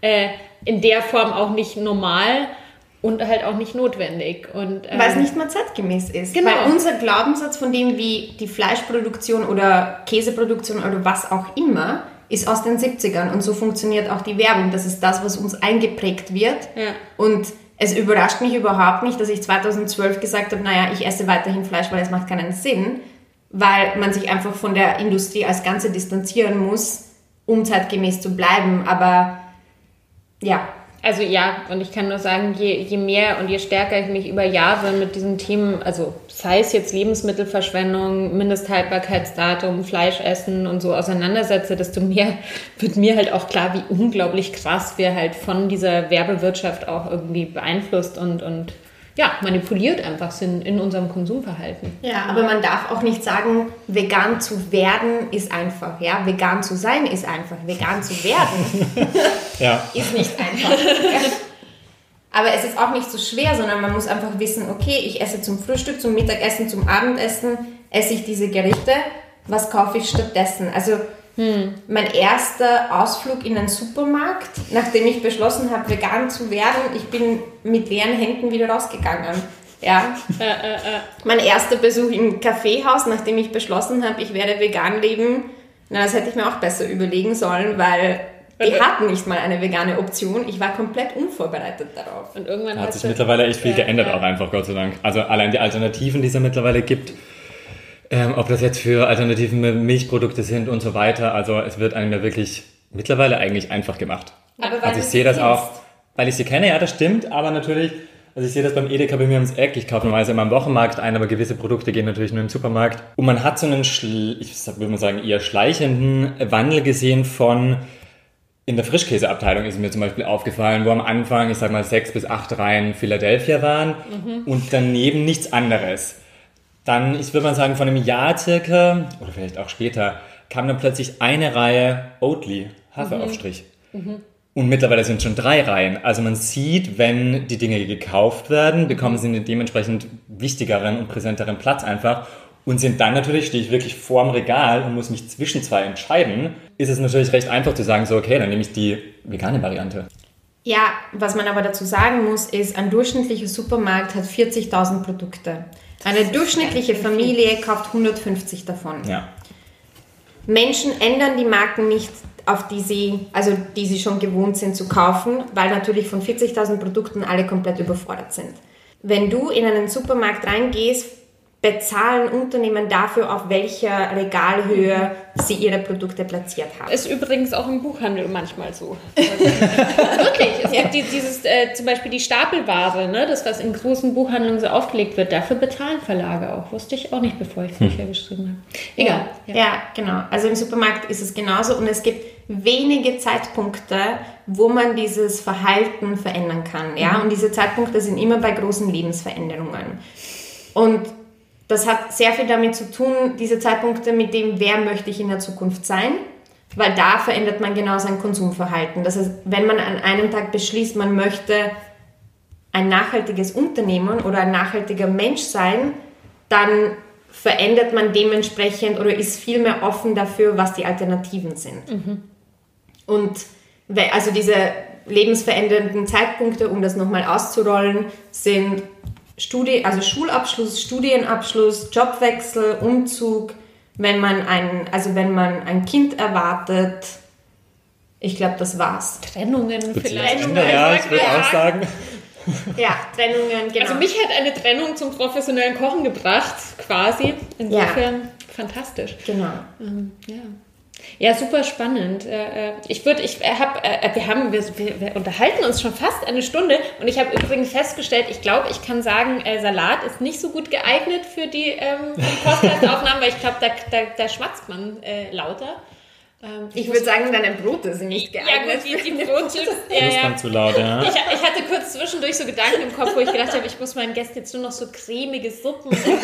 äh, in der Form auch nicht normal und halt auch nicht notwendig. Und, ähm, Weil es nicht mal zeitgemäß ist. Genau. Weil unser Glaubenssatz von dem, wie die Fleischproduktion oder Käseproduktion oder was auch immer ist aus den 70ern und so funktioniert auch die Werbung. Das ist das, was uns eingeprägt wird. Ja. Und es überrascht mich überhaupt nicht, dass ich 2012 gesagt habe, naja, ich esse weiterhin Fleisch, weil es macht keinen Sinn, weil man sich einfach von der Industrie als Ganze distanzieren muss, um zeitgemäß zu bleiben. Aber ja, also ja, und ich kann nur sagen, je, je mehr und je stärker ich mich über Jahre mit diesen Themen, also sei es jetzt Lebensmittelverschwendung, Mindesthaltbarkeitsdatum, Fleischessen und so auseinandersetze, desto mehr wird mir halt auch klar, wie unglaublich krass wir halt von dieser Werbewirtschaft auch irgendwie beeinflusst und, und ja, manipuliert einfach sind in unserem Konsumverhalten. Ja, aber man darf auch nicht sagen, vegan zu werden ist einfach. Ja, vegan zu sein ist einfach. Vegan zu werden ja. ist nicht einfach. Aber es ist auch nicht so schwer, sondern man muss einfach wissen, okay, ich esse zum Frühstück, zum Mittagessen, zum Abendessen, esse ich diese Gerichte, was kaufe ich stattdessen? Also hm. mein erster Ausflug in einen Supermarkt, nachdem ich beschlossen habe, vegan zu werden. Ich bin mit leeren Händen wieder rausgegangen. Ja. Äh, äh, äh. Mein erster Besuch im Kaffeehaus, nachdem ich beschlossen habe, ich werde vegan leben. Na, das hätte ich mir auch besser überlegen sollen, weil die hatten nicht mal eine vegane Option. Ich war komplett unvorbereitet darauf. Und irgendwann hat sich mittlerweile echt viel ja, geändert, ja. auch einfach, Gott sei Dank. Also allein die Alternativen, die es ja mittlerweile gibt, ähm, ob das jetzt für alternative Milchprodukte sind und so weiter. Also es wird einem ja wirklich mittlerweile eigentlich einfach gemacht. Aber also ich sehe das auch, weil ich sie kenne, ja, das stimmt, aber natürlich, also ich sehe das beim Edeka bei mir ums Eck. Ich kaufe normalerweise immer im Wochenmarkt ein, aber gewisse Produkte gehen natürlich nur im Supermarkt. Und man hat so einen, ich würde mal sagen, eher schleichenden Wandel gesehen von in der Frischkäseabteilung ist mir zum Beispiel aufgefallen, wo am Anfang, ich sag mal, sechs bis acht Reihen Philadelphia waren mhm. und daneben nichts anderes. Dann, ich würde mal sagen, von einem Jahr circa, oder vielleicht auch später, kam dann plötzlich eine Reihe Oatly, Haferaufstrich. Mhm. Mhm. Und mittlerweile sind schon drei Reihen. Also man sieht, wenn die Dinge gekauft werden, bekommen sie einen dementsprechend wichtigeren und präsenteren Platz einfach. Und sind dann natürlich, stehe ich wirklich vorm Regal und muss mich zwischen zwei entscheiden, ist es natürlich recht einfach zu sagen, so, okay, dann nehme ich die vegane Variante. Ja, was man aber dazu sagen muss, ist, ein durchschnittlicher Supermarkt hat 40.000 Produkte. Eine durchschnittliche Familie kauft 150 davon. Ja. Menschen ändern die Marken nicht, auf die sie, also die sie schon gewohnt sind zu kaufen, weil natürlich von 40.000 Produkten alle komplett überfordert sind. Wenn du in einen Supermarkt reingehst, bezahlen Unternehmen dafür, auf welcher Regalhöhe sie ihre Produkte platziert haben. Ist übrigens auch im Buchhandel manchmal so. Wirklich. Es gibt die, dieses, äh, zum Beispiel die Stapelware, ne, das, was in großen Buchhandlungen so aufgelegt wird, dafür bezahlen Verlage auch. Wusste ich auch nicht, bevor ich Bücher hm. geschrieben habe. Egal. Ja, ja. ja, genau. Also im Supermarkt ist es genauso und es gibt wenige Zeitpunkte, wo man dieses Verhalten verändern kann. Ja? Mhm. Und diese Zeitpunkte sind immer bei großen Lebensveränderungen. Und das hat sehr viel damit zu tun, diese Zeitpunkte mit dem, wer möchte ich in der Zukunft sein, weil da verändert man genau sein Konsumverhalten. Das heißt, wenn man an einem Tag beschließt, man möchte ein nachhaltiges Unternehmen oder ein nachhaltiger Mensch sein, dann verändert man dementsprechend oder ist viel mehr offen dafür, was die Alternativen sind. Mhm. Und also diese lebensverändernden Zeitpunkte, um das nochmal auszurollen, sind Studie, also Schulabschluss, Studienabschluss, Jobwechsel, Umzug, wenn man ein, also wenn man ein Kind erwartet. Ich glaube, das war's. Trennungen vielleicht. Trennungen, ja, ich würde auch sagen. Ja, Trennungen, genau. Also mich hat eine Trennung zum professionellen Kochen gebracht, quasi. Insofern ja. fantastisch. Genau. Ähm, ja. Ja, super spannend. Äh, äh, ich würde, ich habe, äh, wir haben, wir, wir, unterhalten uns schon fast eine Stunde und ich habe übrigens festgestellt, ich glaube, ich kann sagen, Salat ist nicht so gut geeignet für die, ähm, Podcast-Aufnahmen, weil ich glaube, da, da, da schmatzt man äh, lauter. Ähm, ich würde sagen, deine Brote sind nicht geeignet. Ja, gut, die, die Brote. ja, ja. zu laut, ja. Ich, ich, hatte kurz zwischendurch so Gedanken im Kopf, wo ich gedacht habe, ich muss meinen Gästen jetzt nur noch so cremige Suppen servieren.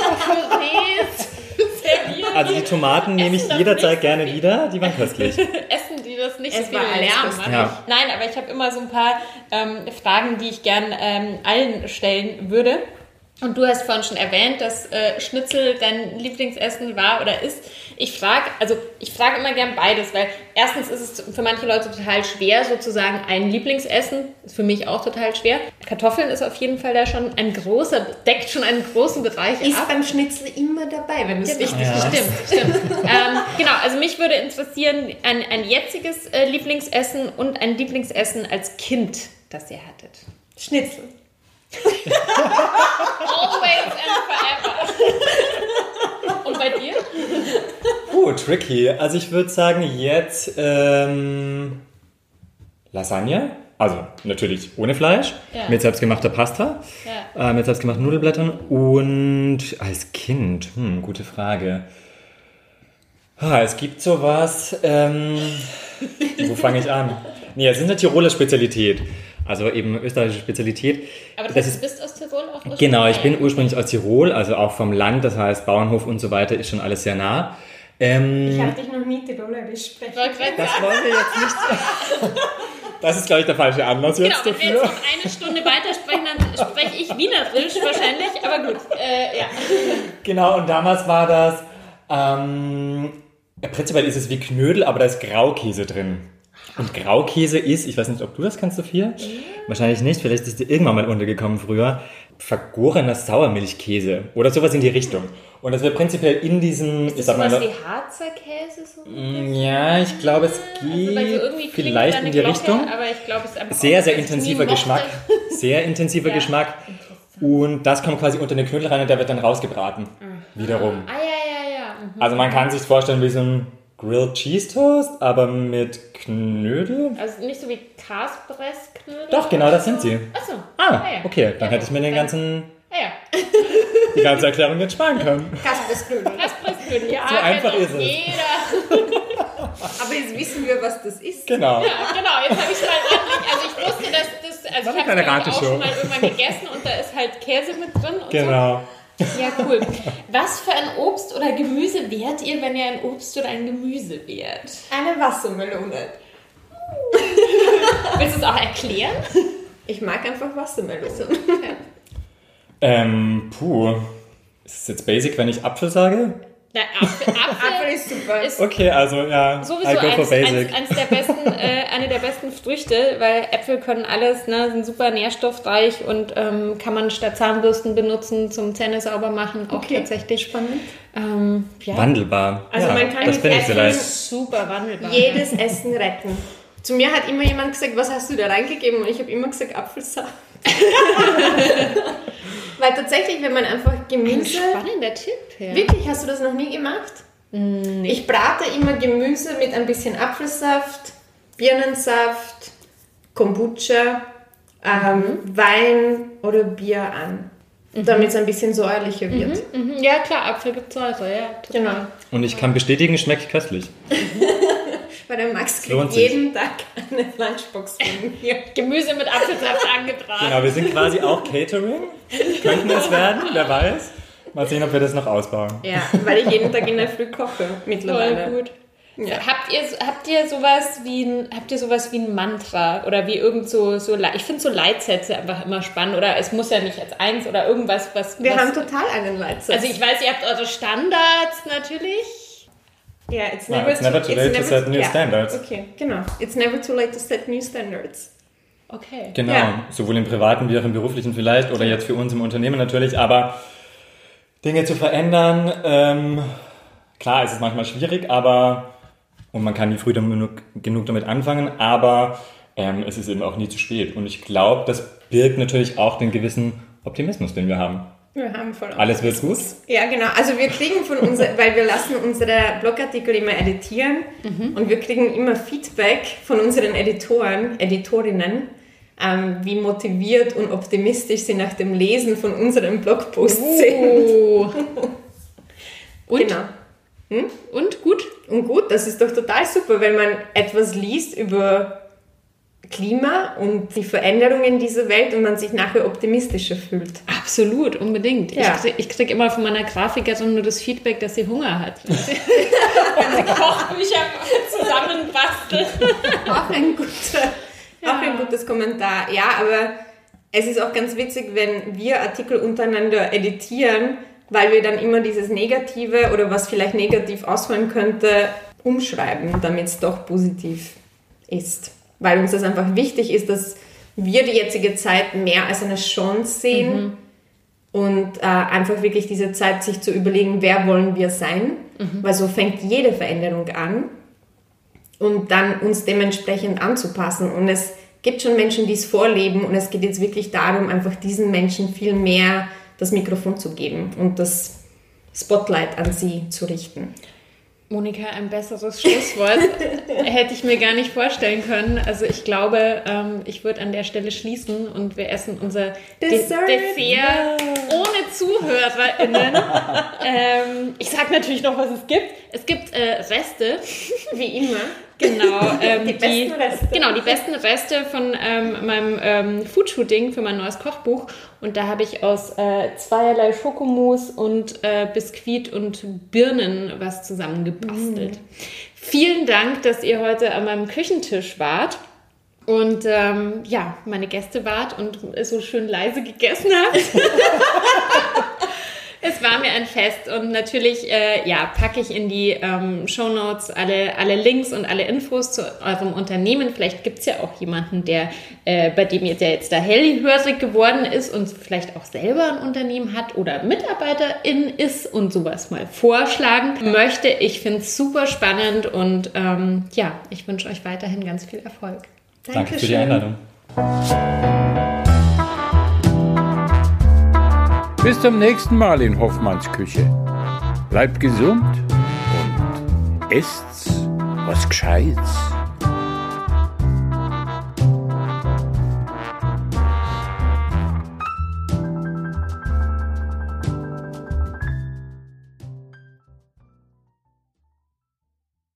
Also die Tomaten nehme ich jederzeit gerne wieder, die waren köstlich. Essen die das nicht es so viel Lärm machen? Ja. Nein, aber ich habe immer so ein paar ähm, Fragen, die ich gern ähm, allen stellen würde. Und du hast vorhin schon erwähnt, dass äh, Schnitzel dein Lieblingsessen war oder ist. Ich frage, also ich frage immer gern beides, weil erstens ist es für manche Leute total schwer, sozusagen ein Lieblingsessen. Ist für mich auch total schwer. Kartoffeln ist auf jeden Fall da schon ein großer, deckt schon einen großen Bereich ist ab. beim Schnitzel immer dabei, wenn es genau. richtig ja. Stimmt, stimmt. ähm, genau, also mich würde interessieren, ein, ein jetziges äh, Lieblingsessen und ein Lieblingsessen als Kind, das ihr hattet. Schnitzel. Always and forever. Und bei dir? Uh, tricky. Also ich würde sagen jetzt ähm, Lasagne. Also natürlich ohne Fleisch, ja. mit selbstgemachter Pasta, ja. äh, mit selbstgemachten Nudelblättern und als Kind, hm, gute Frage. Ah, es gibt sowas, ähm, wo fange ich an? Nee, es ist eine Tiroler Spezialität. Also eben österreichische Spezialität. Aber das, das heißt, du bist aus Tirol auch ursprünglich? Genau, ich bin ursprünglich aus Tirol, also auch vom Land, das heißt Bauernhof und so weiter ist schon alles sehr nah. Ähm, ich habe dich noch nie Tirolerisch sprechen. Das wollen wir jetzt nicht. Das ist, glaube ich, der falsche Anlass genau, jetzt dafür. Wenn wir jetzt noch eine Stunde weitersprechen, dann spreche ich Wienerisch wahrscheinlich, aber gut, äh, ja. Genau, und damals war das ähm, prinzipiell ist es wie Knödel, aber da ist Graukäse drin. Und Graukäse ist, ich weiß nicht, ob du das kennst, Sophia? Ja. Wahrscheinlich nicht, vielleicht ist dir irgendwann mal untergekommen früher. Vergorener Sauermilchkäse oder sowas in die Richtung. Und das wird prinzipiell in diesem, ist ich sag mal, wie Harzer Käse so? Mm, ja, ich glaube, es geht also vielleicht in die Glocke, Richtung. Aber ich glaube, es ist einfach sehr, sehr intensiver Geschmack. Sehr intensiver ja. Geschmack. Und das kommt quasi unter den Knödel rein und der wird dann rausgebraten. Mhm. Wiederum. Ah, ja, ja, ja. Mhm. Also man kann sich vorstellen wie so ein Grilled Cheese Toast, aber mit Knödel. Also nicht so wie Kaspress-Knödel? Doch, genau das sind sie. Achso. Ah, ah ja. okay. Dann ja, hätte ich mir den ganzen. Ah, ja. die ganze Erklärung jetzt sparen können. Kaspressknödel. Kaspressknödel, ja. So einfach ist es. Jeder. aber jetzt wissen wir, was das ist. Genau. Ja, genau. Jetzt habe ich es mal ordentlich. Also ich wusste, dass das. Also ich habe es auch schon mal irgendwann gegessen und da ist halt Käse mit drin. Und genau. So. Ja, cool. Was für ein Obst oder Gemüse wärt ihr, wenn ihr ein Obst oder ein Gemüse wärt? Eine Wassermelone. Willst du es auch erklären? Ich mag einfach Wassermelone. Okay. Ähm, puh. Ist es jetzt basic, wenn ich Apfel sage? Na, Apfel, Apfel, ist super. Ist okay, also ja, sowieso I go for eins, basic. Eins, eins der besten, äh, eine der besten Früchte, weil Äpfel können alles, ne, sind super nährstoffreich und ähm, kann man statt Zahnbürsten benutzen zum Zähne sauber machen, auch okay. tatsächlich spannend. Ähm, ja. Wandelbar. Also ja, man kann das mit Äpfeln super wandelbar. jedes Essen retten. Zu mir hat immer jemand gesagt, was hast du da reingegeben? Und ich habe immer gesagt, Apfelsaft. Weil tatsächlich, wenn man einfach Gemüse. Ein spannender Tipp, ja. Wirklich, hast du das noch nie gemacht? Mm, nee. Ich brate immer Gemüse mit ein bisschen Apfelsaft, Birnensaft, Kombucha, ähm, mhm. Wein oder Bier an. Mhm. Damit es ein bisschen säuerlicher wird. Mhm, mhm. Ja, klar, Apfel gibt Säure, ja. Total. Genau. Und ich kann bestätigen, schmeckt köstlich. Weil der Max kriegt jeden Tag eine Lunchbox von mir. Gemüse mit Apfelsaft angebraten. Genau, wir sind quasi auch Catering. Könnten es werden, wer weiß. Mal sehen, ob wir das noch ausbauen. Ja, weil ich jeden Tag in der Früh koche mittlerweile. Voll gut. Ja. Habt ihr habt ihr sowas wie ein habt ihr sowas wie ein Mantra oder wie irgend so so ich finde so Leitsätze einfach immer spannend oder es muss ja nicht als eins oder irgendwas was wir was, haben total einen Leitsatz. Also ich weiß, ihr habt eure Standards natürlich Yeah, it's never, it's never too, too late to set new yeah. standards. Okay, genau. It's never too late to set new standards. Okay. Genau, ja. sowohl im privaten wie auch im beruflichen vielleicht oder jetzt für uns im Unternehmen natürlich, aber Dinge zu verändern, ähm, klar, es ist manchmal schwierig, aber und man kann nie früh genug, genug damit anfangen, aber ähm, es ist eben auch nie zu spät. Und ich glaube, das birgt natürlich auch den gewissen Optimismus, den wir haben. Wir haben voll Alles wird gut? Ja, genau. Also wir kriegen von uns, weil wir lassen unsere Blogartikel immer editieren mhm. und wir kriegen immer Feedback von unseren Editoren, Editorinnen, ähm, wie motiviert und optimistisch sie nach dem Lesen von unseren Blogposts oh. sind. und? Genau. Hm? Und gut? Und gut, das ist doch total super, wenn man etwas liest über Klima und die Veränderungen dieser Welt und man sich nachher optimistischer fühlt. Absolut, unbedingt. Ja. Ich, kriege krieg, krieg immer von meiner Grafikerin nur das Feedback, dass sie Hunger hat. Wenn sie, wenn sie Kochbücher zusammenbastelt. auch, ein guter, ja. auch ein gutes Kommentar. Ja, aber es ist auch ganz witzig, wenn wir Artikel untereinander editieren, weil wir dann immer dieses Negative oder was vielleicht negativ ausfallen könnte, umschreiben, damit es doch positiv ist weil uns das einfach wichtig ist, dass wir die jetzige Zeit mehr als eine Chance sehen mhm. und äh, einfach wirklich diese Zeit sich zu überlegen, wer wollen wir sein, mhm. weil so fängt jede Veränderung an und dann uns dementsprechend anzupassen und es gibt schon Menschen, die es vorleben und es geht jetzt wirklich darum, einfach diesen Menschen viel mehr das Mikrofon zu geben und das Spotlight an sie zu richten. Monika, ein besseres Schlusswort hätte ich mir gar nicht vorstellen können. Also ich glaube, ähm, ich würde an der Stelle schließen und wir essen unser Dessert, Dessert yeah. ohne ZuhörerInnen. ähm, ich sage natürlich noch, was es gibt. Es gibt äh, Reste. Wie immer. Genau, ähm, die, besten Reste. Genau, die besten Reste von ähm, meinem ähm, Foodshooting für mein neues Kochbuch. Und da habe ich aus äh, zweierlei Schokomus und äh, Biskuit und Birnen was zusammengebastelt. Mm. Vielen Dank, dass ihr heute an meinem Küchentisch wart. Und ähm, ja, meine Gäste wart und so schön leise gegessen habt. Es war mir ein Fest und natürlich äh, ja, packe ich in die ähm, Show Notes alle, alle Links und alle Infos zu eurem Unternehmen. Vielleicht gibt es ja auch jemanden, der äh, bei dem jetzt, der jetzt da hellhörig geworden ist und vielleicht auch selber ein Unternehmen hat oder Mitarbeiterin ist und sowas mal vorschlagen möchte. Ich finde es super spannend und ähm, ja, ich wünsche euch weiterhin ganz viel Erfolg. Danke Dankeschön. für die Einladung. Bis zum nächsten Mal in Hoffmanns Küche. Bleibt gesund und esst was Gescheites.